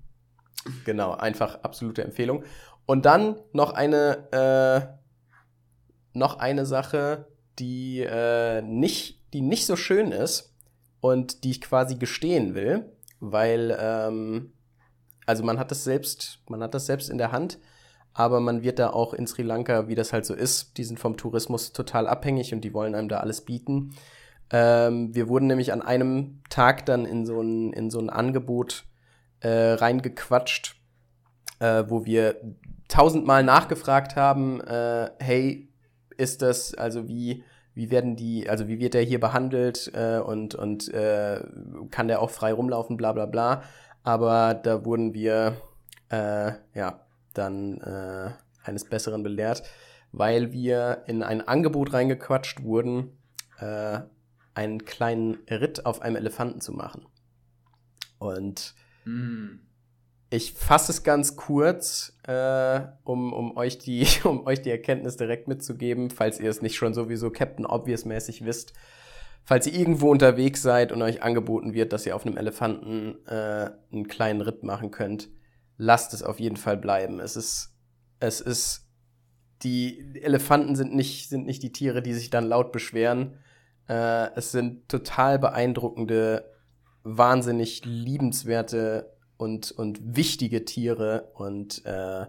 genau, einfach absolute Empfehlung. Und dann noch eine, äh, noch eine Sache, die äh, nicht, die nicht so schön ist und die ich quasi gestehen will, weil ähm, also man hat das selbst, man hat das selbst in der Hand, aber man wird da auch in Sri Lanka, wie das halt so ist, die sind vom Tourismus total abhängig und die wollen einem da alles bieten. Ähm, wir wurden nämlich an einem Tag dann in so ein, in so ein Angebot äh, reingequatscht, äh, wo wir tausendmal nachgefragt haben, äh, hey, ist das, also wie, wie werden die, also wie wird der hier behandelt äh, und, und äh, kann der auch frei rumlaufen, bla bla bla. Aber da wurden wir äh, ja dann äh, eines Besseren belehrt, weil wir in ein Angebot reingequatscht wurden, äh, einen kleinen Ritt auf einem Elefanten zu machen. Und Mm. ich fasse es ganz kurz, äh, um, um, euch die, um euch die Erkenntnis direkt mitzugeben, falls ihr es nicht schon sowieso Captain Obvious-mäßig wisst. Falls ihr irgendwo unterwegs seid und euch angeboten wird, dass ihr auf einem Elefanten äh, einen kleinen Ritt machen könnt, lasst es auf jeden Fall bleiben. Es ist, es ist, die Elefanten sind nicht, sind nicht die Tiere, die sich dann laut beschweren. Äh, es sind total beeindruckende, wahnsinnig liebenswerte und, und wichtige Tiere. Und äh,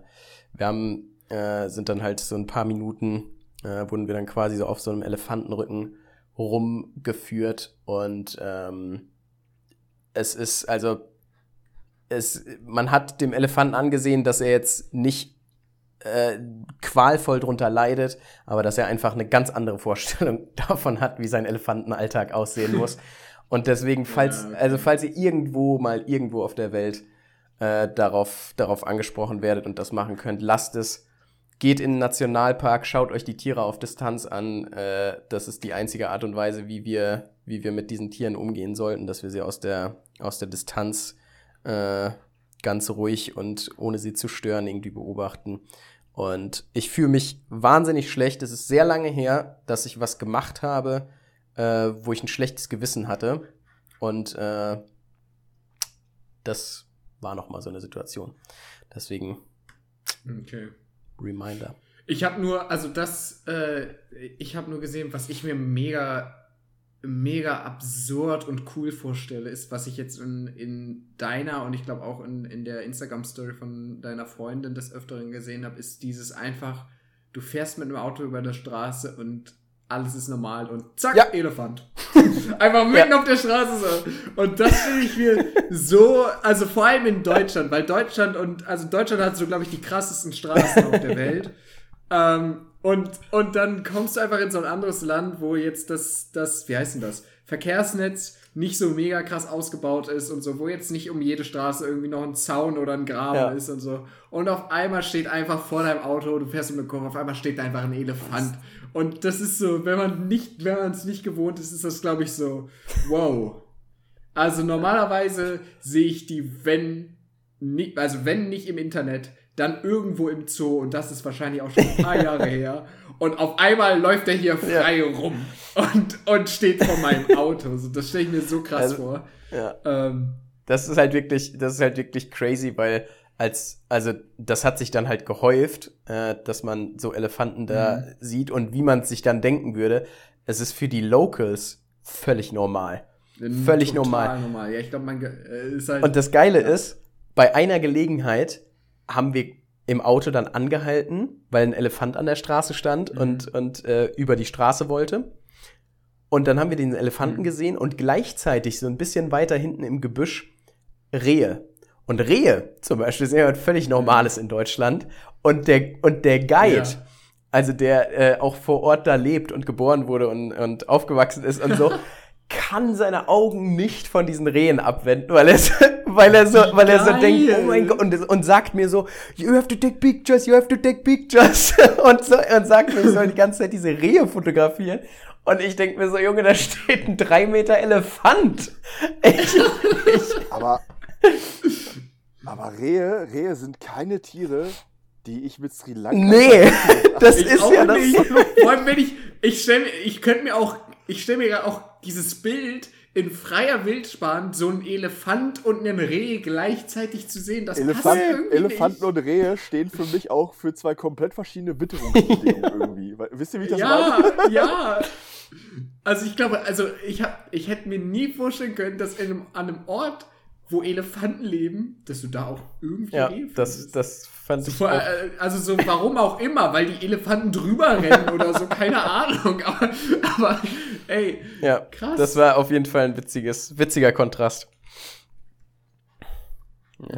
wir haben, äh, sind dann halt so ein paar Minuten, äh, wurden wir dann quasi so auf so einem Elefantenrücken rumgeführt. Und ähm, es ist, also, es, man hat dem Elefanten angesehen, dass er jetzt nicht äh, qualvoll drunter leidet, aber dass er einfach eine ganz andere Vorstellung davon hat, wie sein Elefantenalltag aussehen muss. Und deswegen, falls, also falls ihr irgendwo mal irgendwo auf der Welt äh, darauf, darauf angesprochen werdet und das machen könnt, lasst es. Geht in den Nationalpark, schaut euch die Tiere auf Distanz an. Äh, das ist die einzige Art und Weise, wie wir, wie wir mit diesen Tieren umgehen sollten, dass wir sie aus der, aus der Distanz äh, ganz ruhig und ohne sie zu stören irgendwie beobachten. Und ich fühle mich wahnsinnig schlecht. Es ist sehr lange her, dass ich was gemacht habe, äh, wo ich ein schlechtes Gewissen hatte. Und äh, das war noch mal so eine Situation. Deswegen Okay. Reminder. Ich habe nur, also das, äh, ich habe nur gesehen, was ich mir mega, mega absurd und cool vorstelle, ist, was ich jetzt in, in deiner und ich glaube auch in, in der Instagram-Story von deiner Freundin des Öfteren gesehen habe, ist dieses einfach, du fährst mit einem Auto über der Straße und alles ist normal und zack, Ja. Elefant. Einfach mitten auf der Straße so. Und das finde ich mir so, also vor allem in Deutschland, weil Deutschland und, also Deutschland hat so, glaube ich, die krassesten Straßen auf der Welt. Ähm, und, und dann kommst du einfach in so ein anderes Land, wo jetzt das, das, wie heißt denn das? Verkehrsnetz nicht so mega krass ausgebaut ist und so, wo jetzt nicht um jede Straße irgendwie noch ein Zaun oder ein Graben Ja. ist und so. Und auf einmal steht einfach vor deinem Auto, du fährst um eine Kurve, auf einmal steht da einfach ein Elefant. Und das ist so, wenn man nicht, wenn man es nicht gewohnt ist, ist das, glaube ich, so, wow. Also normalerweise sehe ich die, wenn nicht, also wenn nicht im Internet, dann irgendwo im Zoo und das ist wahrscheinlich auch schon ein paar Jahre her. Und auf einmal läuft er hier frei rum und, und steht vor meinem Auto. So, das stelle ich mir so krass Also- vor. Ja. Ähm, Das ist halt wirklich, das ist halt wirklich crazy, weil als, also das hat sich dann halt gehäuft, äh, dass man so Elefanten da sieht und wie man es sich dann denken würde. Es ist für die Locals völlig normal. Völlig total normal. normal. Ja, ich glaube, man äh, ist halt. Und das Geile ist, bei einer Gelegenheit haben wir im Auto dann angehalten, weil ein Elefant an der Straße stand Mhm. und, und äh, über die Straße wollte. Und dann haben wir den Elefanten Mhm. gesehen und gleichzeitig so ein bisschen weiter hinten im Gebüsch Rehe. Und Rehe zum Beispiel sind ja was völlig Normales in Deutschland. Und der, und der Guide, Ja. also der äh, auch vor Ort da lebt und geboren wurde und, und aufgewachsen ist und so, kann seine Augen nicht von diesen Rehen abwenden, weil er, so- weil er so, weil er so denkt, oh mein Gott, und, und sagt mir so, you have to take pictures, you have to take pictures. Und, so, und sagt mir, ich soll die ganze Zeit diese Rehe fotografieren. Und ich denke mir so, Junge, da steht ein drei Meter Elefant. Ich, ich, Aber, aber Rehe, Rehe sind keine Tiere, die ich mit Sri Lanka. nee, das Ich ist auch ja das. nicht. Vor allem, wenn ich, ich stelle mir, ich könnte mir auch, ich stelle mir ja auch dieses Bild in freier Wildbahn, so ein Elefant und einen Reh gleichzeitig zu sehen, das passt Elefanten, irgendwie Elefanten nicht. und Rehe stehen für mich auch für zwei komplett verschiedene Witterungsbedingungen irgendwie. Weil- Wisst ihr, wie ich das Ja, meine? ja. Also ich glaube, also ich hab, ich hätte mir nie vorstellen können, dass in einem, an einem Ort, wo Elefanten leben, dass du da auch irgendwie Ja, Rehe das, das fand ich Vor, auch. äh, also so, warum auch immer, weil die Elefanten drüber rennen oder so, keine Ahnung. Aber, aber ey, Ja, krass. das war auf jeden Fall ein witziges, witziger Kontrast.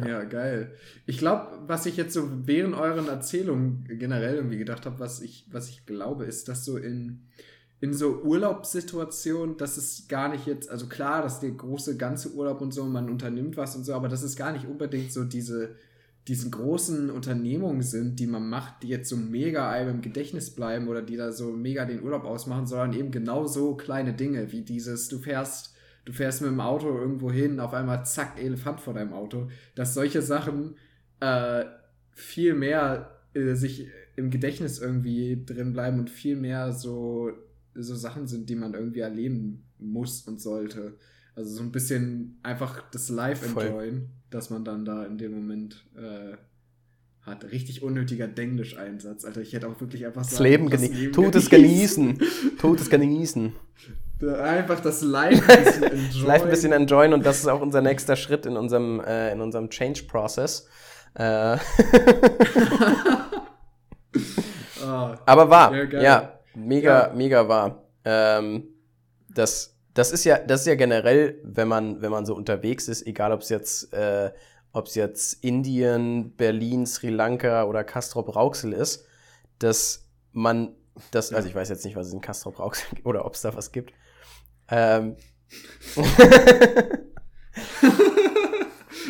ja. geil. Ich glaube, was ich jetzt so während euren Erzählungen generell irgendwie gedacht habe, was ich, was ich glaube, ist, dass so in, in so Urlaubssituationen, dass es gar nicht jetzt, also klar, dass der große ganze Urlaub und so, man unternimmt was und so, aber dass es gar nicht unbedingt so diese, diesen großen Unternehmungen sind, die man macht, die jetzt so mega einem im Gedächtnis bleiben oder die da so mega den Urlaub ausmachen, sondern eben genau so kleine Dinge wie dieses, du fährst, du fährst mit dem Auto irgendwo hin, auf einmal zack, Elefant vor deinem Auto, dass solche Sachen äh, viel mehr äh, sich im Gedächtnis irgendwie drin bleiben und viel mehr so, so Sachen sind, die man irgendwie erleben muss und sollte. Also so ein bisschen einfach das Live Voll. enjoyen, dass man dann da in dem Moment äh, hat. Richtig unnötiger Denglisch-Einsatz. Alter, ich hätte auch wirklich einfach Das sagen, Leben das genießen. Leben Tut es genießen. Tut es genießen. Einfach das Live ein bisschen enjoyen. Live ein bisschen enjoyen und das ist auch unser nächster Schritt in unserem, äh, in unserem Change-Process. Äh, Ah, aber wahr. Ja, mega, Ja. mega wahr. Ähm, das, das ist ja, das ist ja generell, wenn man, wenn man so unterwegs ist, egal ob es jetzt, äh, ob es jetzt Indien, Berlin, Sri Lanka oder Castrop Rauxel ist, dass man das, also ich weiß jetzt nicht, was es in Castrop Rauxel gibt oder ob es da was gibt. Ähm,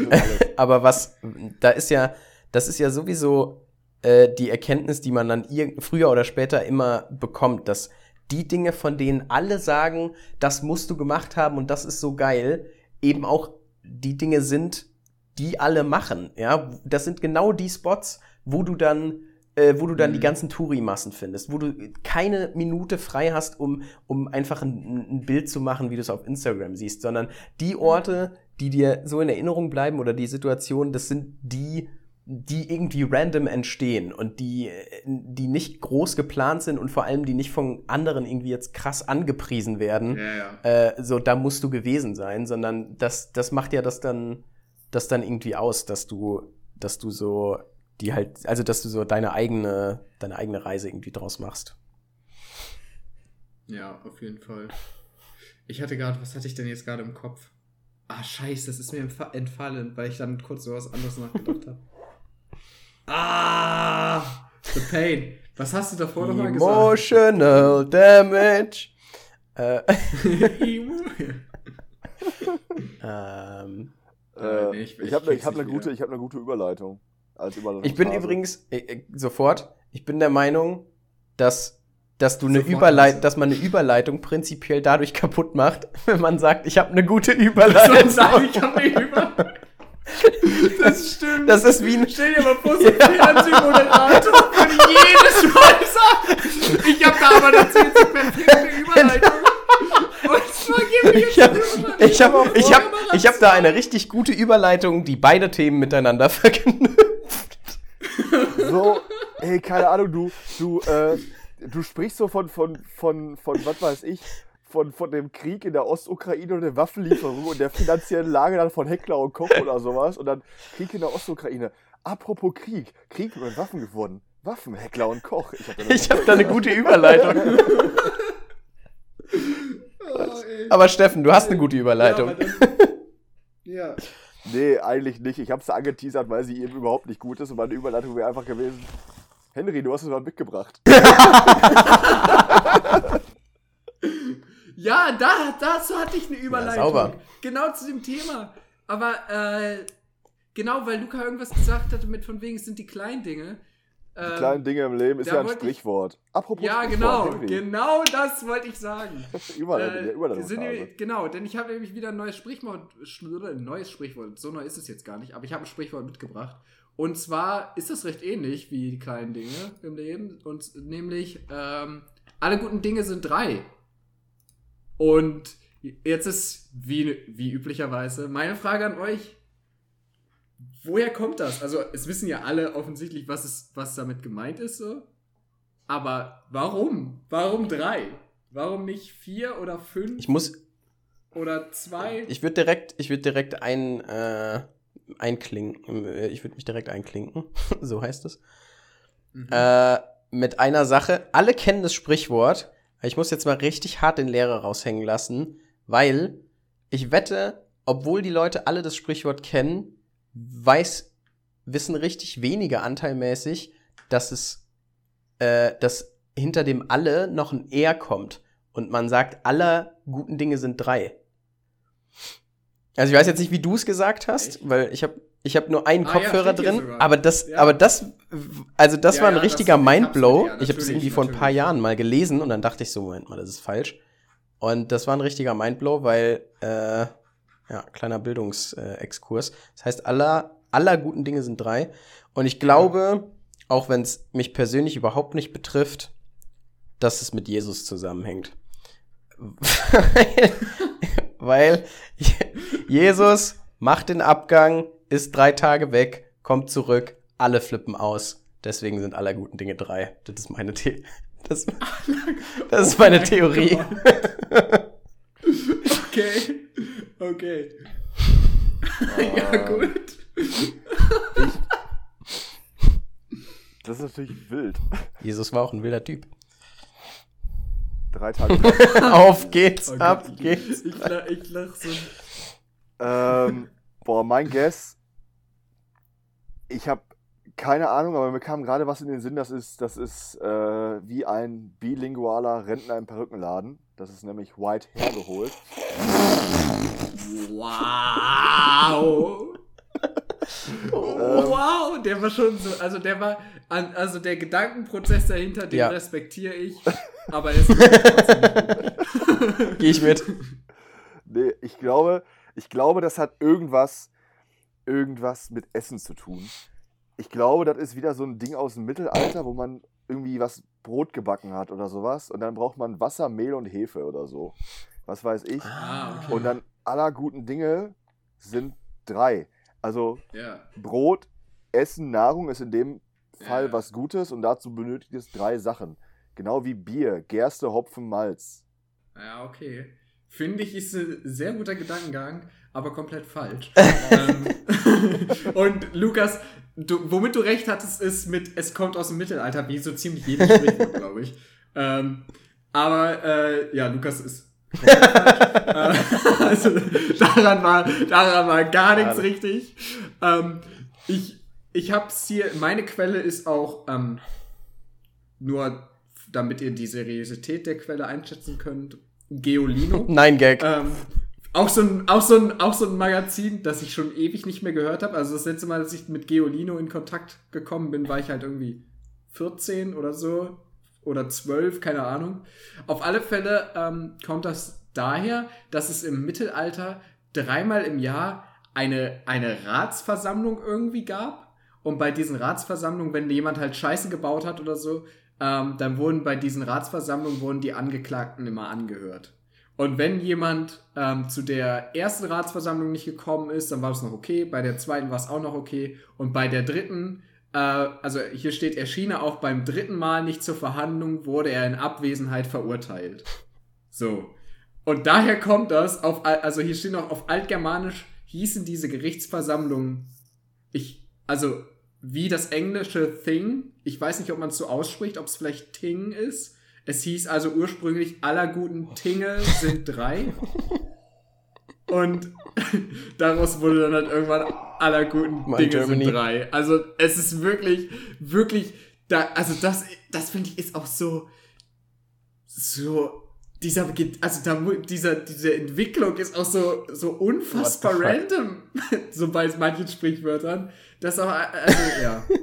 aber was, da ist ja, das ist ja sowieso äh, die Erkenntnis, die man dann früher oder später immer bekommt, dass die Dinge, von denen alle sagen, das musst du gemacht haben und das ist so geil, eben auch die Dinge sind, die alle machen. Ja, das sind genau die Spots, wo du dann äh, wo du dann die ganzen Touri-Massen findest, wo du keine Minute frei hast, um, um einfach ein, ein Bild zu machen, wie du es auf Instagram siehst, sondern die Orte, die dir so in Erinnerung bleiben oder die Situationen, das sind die, die irgendwie random entstehen und die, die nicht groß geplant sind und vor allem die nicht von anderen irgendwie jetzt krass angepriesen werden. ja, ja. Äh, so, da musst du gewesen sein, sondern das, das macht ja das dann, das dann irgendwie aus, dass du, dass du so die halt, also dass du so deine eigene, deine eigene Reise irgendwie draus machst. Ja, auf jeden Fall. Ich hatte gerade, was hatte ich denn jetzt gerade im Kopf? Ah, scheiße, das ist mir entfa- entfallen, weil ich dann kurz so was anderes nachgedacht habe. Ah, the pain. Was hast du davor nochmal gesagt? Emotional damage. Äh, ähm, Äh, nee, ich ich- ich habe ne, hab eine nicht gute, ich hab ne gute Überleitung. Als Überleitung ich bin übrigens äh, äh, sofort, ich bin der Meinung, dass, dass du eine Sofort Überleit dass man eine Überleitung prinzipiell dadurch kaputt macht, wenn man sagt, ich habe eine gute Überleitung. sag ich, hab mich über. Das stimmt. Das ist wie ein Stell dir mal vor, so ein Fernsehmoderator würde jedes Mal sagen, ich hab da aber dazu jetzt die perfekte Überleitung. Und ich Ich jetzt habe ich hab, ich hab, ich hab da eine richtig gute Überleitung, die beide Themen miteinander verknüpft. So, ey, keine Ahnung, du, du, äh, du sprichst so von, von, von, von, was weiß ich, von, von dem Krieg in der Ostukraine und der Waffenlieferung und der finanziellen Lage dann von Heckler und Koch oder sowas und dann Krieg in der Ostukraine. Apropos Krieg, Krieg mit Waffen gewonnen. Waffen, Heckler und Koch. Ich hab da Ich habe da eine gute Überleitung. Oh. Aber Steffen, du hast eine gute Überleitung. Ja, aber dann- ja. Nee, eigentlich nicht. Ich hab's angeteasert, weil sie eben überhaupt nicht gut ist und meine Überleitung wäre einfach gewesen. Henry, du hast es mal mitgebracht. Ja, da, dazu hatte ich eine Überleitung. sauber. Genau zu dem Thema. Aber äh, genau, weil Luca irgendwas gesagt hatte mit von wegen, es sind die kleinen Dinge. Die Ähm, kleinen Dinge im Leben ist ja ein Sprichwort. Apropos Ja, Sprichwort, genau, genau das wollte ich sagen. Überleitung, Äh, ja, Überleitung. sind genau, denn ich habe nämlich wieder ein neues Sprichwort, ein neues Sprichwort, so neu ist es jetzt gar nicht, aber ich habe ein Sprichwort mitgebracht. Und zwar ist das recht ähnlich wie die kleinen Dinge im Leben, und nämlich ähm, alle guten Dinge sind drei. Und jetzt ist, wie, wie üblicherweise, meine Frage an euch. Woher kommt das? Also, es wissen ja alle offensichtlich, was, es, was damit gemeint ist, so. Aber warum? Warum drei? Warum nicht vier oder fünf Ich muss, oder zwei? ich würde direkt, ich würde direkt ein, äh, einklinken. Äh, Ich würde mich direkt einklinken. so heißt es. Mhm. Äh, mit einer Sache. Alle kennen das Sprichwort. Ich muss jetzt mal richtig hart den Lehrer raushängen lassen, weil ich wette, obwohl die Leute alle das Sprichwort kennen, weiß, wissen richtig wenige anteilmäßig, dass es, äh, dass hinter dem alle noch ein Er kommt. Und man sagt, aller guten Dinge sind drei. Also ich weiß jetzt nicht, wie du es gesagt hast, Echt? weil ich habe ich hab nur einen Ah, ja, Kopfhörer hier drin, aber das, Ja. aber das, also das Ja, war ein ja, das- richtiger Mindblow. ja, ich habe es natürlich, irgendwie vor ein paar. Jahren mal gelesen und dann dachte ich so, Moment mal, das ist falsch. Und das war ein richtiger Mindblow, weil, äh, ja, kleiner Bildungsexkurs. Das heißt, aller, aller guten Dinge sind drei. Und ich glaube, auch wenn es mich persönlich überhaupt nicht betrifft, dass es mit Jesus zusammenhängt. weil Jesus macht den Abgang, ist drei Tage weg, kommt zurück, alle flippen aus. Deswegen sind aller guten Dinge drei. Das ist meine The das, das ist meine Oh Theorie. Okay. Okay. ja, gut. Das ist natürlich wild. Jesus war auch ein wilder Typ. Drei Tage. Auf geht's, Oh ab geht's. Ich, lach, ich lach so. ähm, boah, mein Guess. Ich habe keine Ahnung, aber mir kam gerade was in den Sinn. Das ist, das ist äh, wie ein bilingualer Rentner im Perückenladen. Das ist nämlich White hergeholt. Wow. wow, der war schon so, also der war, an, also der Gedankenprozess dahinter, den Ja. respektiere ich, aber er ist trotzdem nicht gut. Geh ich mit. Nee, ich glaube, ich glaube, das hat irgendwas, irgendwas mit Essen zu tun. Ich glaube, das ist wieder so ein Ding aus dem Mittelalter, wo man irgendwie was Brot gebacken hat oder sowas. Und dann braucht man Wasser, Mehl und Hefe oder so. Was weiß ich. Ah, okay. Und dann aller guten Dinge sind drei. Also Ja. Brot, Essen, Nahrung ist in dem Fall Ja. was Gutes und dazu benötigt es drei Sachen. Genau wie Bier, Gerste, Hopfen, Malz. Ja, okay. Finde ich, ist ein sehr guter Gedankengang, aber komplett falsch. ähm, und Lukas, du, womit du recht hattest, ist mit, es kommt aus dem Mittelalter, wie so ziemlich jedes Sprichwort, glaube ich. Ähm, aber äh, ja, Lukas ist. äh, also daran war, daran war gar nichts richtig. Ähm, ich ich hab's hier, meine Quelle ist auch ähm, nur, damit ihr die Seriosität der Quelle einschätzen könnt, Geolino. Nein, Gag. Ähm, Auch so, ein, auch, so ein, auch so ein Magazin, das ich schon ewig nicht mehr gehört habe. Also das letzte Mal, dass ich mit Geolino in Kontakt gekommen bin, war ich halt irgendwie 14 oder so. Oder 12, keine Ahnung. Auf alle Fälle ähm, kommt das daher, dass es im Mittelalter dreimal im Jahr eine, eine Ratsversammlung irgendwie gab. Und bei diesen Ratsversammlungen, wenn jemand halt Scheiße gebaut hat oder so, ähm, dann wurden bei diesen Ratsversammlungen wurden die Angeklagten immer angehört. Und wenn jemand ähm, zu der ersten Ratsversammlung nicht gekommen ist, dann war es noch okay. Bei der zweiten war es auch noch okay. Und bei der dritten, äh, also hier steht, erschien er auch beim dritten Mal nicht zur Verhandlung, wurde er in Abwesenheit verurteilt. So. Und daher kommt das auf, also hier steht noch auf Altgermanisch hießen diese Gerichtsversammlungen, ich, also wie das englische Thing, ich weiß nicht, ob man es so ausspricht, ob es vielleicht Ting ist, es hieß also ursprünglich, aller guten Tinge sind drei. Und daraus wurde dann halt irgendwann aller guten My Dinge Germany. sind drei. Also es ist wirklich, wirklich, da, also das, das finde ich ist auch so, so, dieser, also da, dieser, diese Entwicklung ist auch so, so unfassbar random, so bei manchen Sprichwörtern. Das auch, also, ja.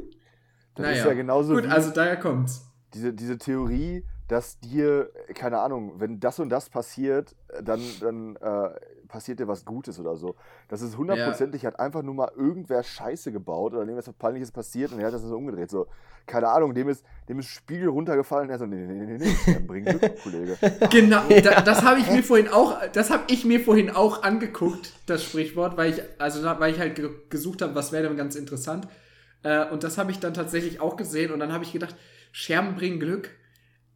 Das naja. ist ja genauso. Gut, also daher kommt's. Diese, diese Theorie, dass dir, keine Ahnung, wenn das und das passiert, dann, dann äh, passiert dir was Gutes oder so. Das ist hundertprozentig, ja. hat einfach nur mal irgendwer Scheiße gebaut oder dem ist was Peinliches passiert und er hat das so umgedreht. So, keine Ahnung, dem ist, dem ist Spiegel runtergefallen und er so, nee, nee, nee, nee, nee bring Glück, Kollege. Genau, da, das habe ich mir vorhin auch, das habe ich mir vorhin auch angeguckt, das Sprichwort, weil ich, also weil ich halt gesucht habe, was wäre denn ganz interessant. Äh, und das habe ich dann tatsächlich auch gesehen und dann habe ich gedacht, Scherben bringen Glück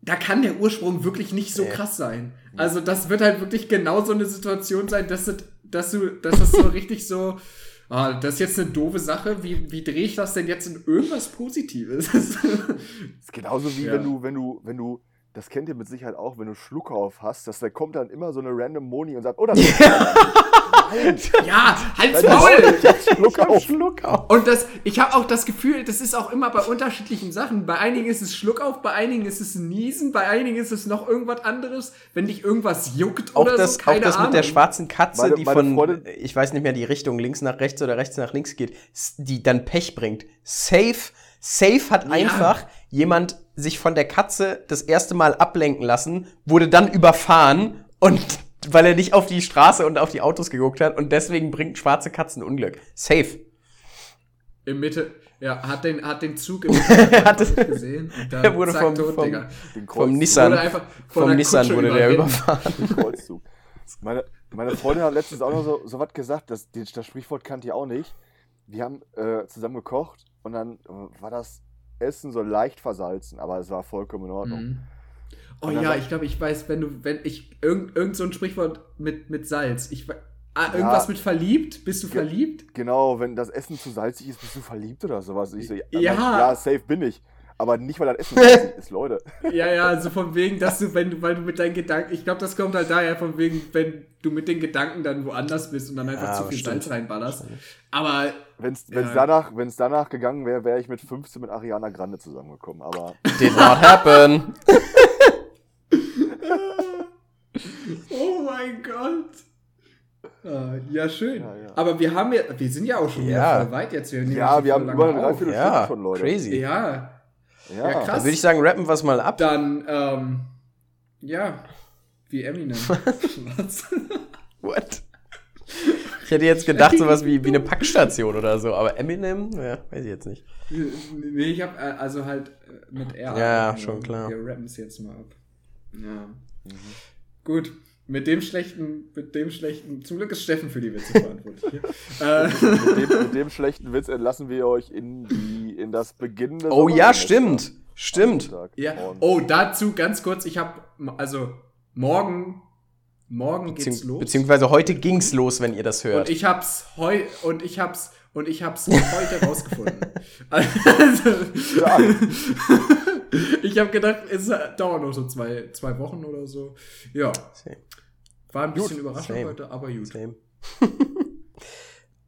da kann der Ursprung wirklich nicht so krass sein. Also das wird halt wirklich genau so eine Situation sein, dass, das, dass du, dass das so richtig so, ah, das ist jetzt eine doofe Sache, wie, wie drehe ich das denn jetzt in irgendwas Positives? das ist genauso wie ja. wenn du, wenn du, wenn du, das kennt ihr mit Sicherheit auch, wenn du Schluck auf hast, dass da kommt dann immer so eine random Moni und sagt, oh, das ist Nein. Ja, halt's Maul! Schluck auf. Schluck auf. Und das, ich habe auch das Gefühl, das ist auch immer bei unterschiedlichen Sachen. Bei einigen ist es Schluck auf, bei einigen ist es Niesen, bei einigen ist es noch irgendwas anderes, wenn dich irgendwas juckt auch oder das, so. Keine auch das Ahnung. mit der schwarzen Katze, meine, die meine von, Freundin, ich weiß nicht mehr, die Richtung links nach rechts oder rechts nach links geht, die dann Pech bringt. Safe, safe hat ja. einfach jemand sich von der Katze das erste Mal ablenken lassen, wurde dann überfahren und weil er nicht auf die Straße und auf die Autos geguckt hat und deswegen bringt schwarze Katzen Unglück. Safe. Im Mitte, ja, hat den, hat den Zug im Mitte gesehen und dann er wurde zack, vom, tot, vom, Digga. vom Nissan, wurde einfach vom Nissan wurde der überfahren. Meine, meine Freundin hat letztens auch noch so, so was gesagt, das, das Sprichwort kannte ich auch nicht. Wir haben äh, zusammen gekocht und dann war das Essen so leicht versalzen, aber es war vollkommen in Ordnung. Mhm. Oh ja, ich glaube, ich weiß, wenn du, wenn ich, irgend, irgend so ein Sprichwort mit, mit Salz. Ich, ah, irgendwas ja, mit verliebt? Bist du verliebt? Genau, wenn das Essen zu salzig ist, bist du verliebt oder sowas. Ich so, ja, ja, safe bin ich. Aber nicht, weil das Essen salzig ist, Leute. Ja, ja, also von wegen, dass du, wenn du, weil du mit deinen Gedanken, ich glaube, das kommt halt daher von wegen, wenn du mit den Gedanken dann woanders bist und dann einfach ja, zu viel stimmt. Salz reinballerst. Aber. Wenn es ja. danach, danach gegangen wäre, wäre ich mit 15 mit Ariana Grande zusammengekommen, aber. Did not happen. oh mein Gott. Ah, ja, schön. Ja, ja. Aber wir haben ja, wir sind ja auch schon ja. voll weit jetzt. Wir ja, wir haben über eine Dreiviertelstunde schon, Leute. Crazy. Ja. Ja, krass. Dann würde ich sagen, rappen wir es mal ab. Dann, ähm, ja, wie Eminem. Was? What? Ich hätte jetzt gedacht, sowas wie, wie eine Packstation oder so, aber Eminem, ja, weiß ich jetzt nicht. Nee, ich hab äh, also halt äh, mit R. Ja, schon klar. Wir rappen es jetzt mal ab. Ja. Mhm. Gut. Mit dem schlechten, mit dem schlechten, zum Glück ist Steffen für die Witze verantwortlich. äh. mit, dem, mit, dem, schlechten Witz entlassen wir euch in, die, in das Beginn des Oh ja, stimmt. Stimmt. Ja. Oh, dazu ganz kurz, ich habe, also morgen, morgen Beziehungs geht's los. Beziehungsweise heute ging's los, wenn ihr das hört. Und ich hab's heu und ich hab's und ich hab's heute rausgefunden. Also, ja. ich habe gedacht, es dauert noch so zwei, zwei Wochen oder so. Ja. War ein bisschen überraschend heute, aber gut.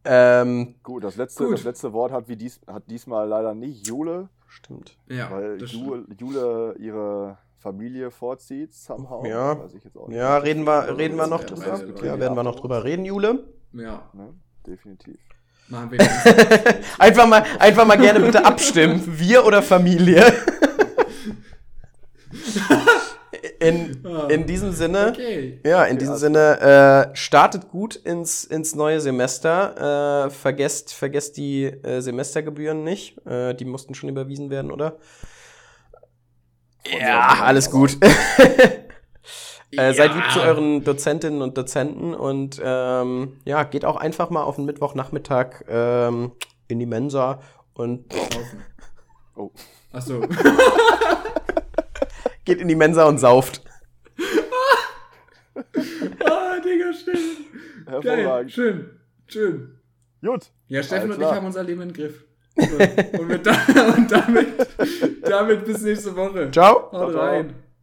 ähm, gut, das letzte, gut. das letzte Wort hat, wie dies, hat diesmal leider nicht Jule. Stimmt. Ja, weil Jule, Jule ihre Familie vorzieht, somehow. Ja. Weiß ich jetzt auch nicht. Ja, reden wir, reden wir noch drüber. meine- Ja, werden wir noch drüber reden, Jule. Ja, Ne? Definitiv. machen wir. Einfach mal, einfach mal gerne bitte abstimmen. Wir oder Familie? In, in diesem Sinne. Okay. Ja, in diesem Sinne, äh, startet gut ins, ins neue Semester. Äh, vergesst, vergesst die äh, Semestergebühren nicht. Äh, die mussten schon überwiesen werden, oder? Ja, alles gut. äh, seid lieb zu euren Dozentinnen und Dozenten und ähm, ja, geht auch einfach mal auf den Mittwochnachmittag ähm, in die Mensa und Kaufen. Oh. Achso. geht in die Mensa und sauft. ah, Digga, schön. Geil, schön. Schön. Gut. Ja, Steffen und ich haben unser Leben im Griff. So, und, da und damit, damit bis nächste Woche. Ciao. Haut ciao. rein.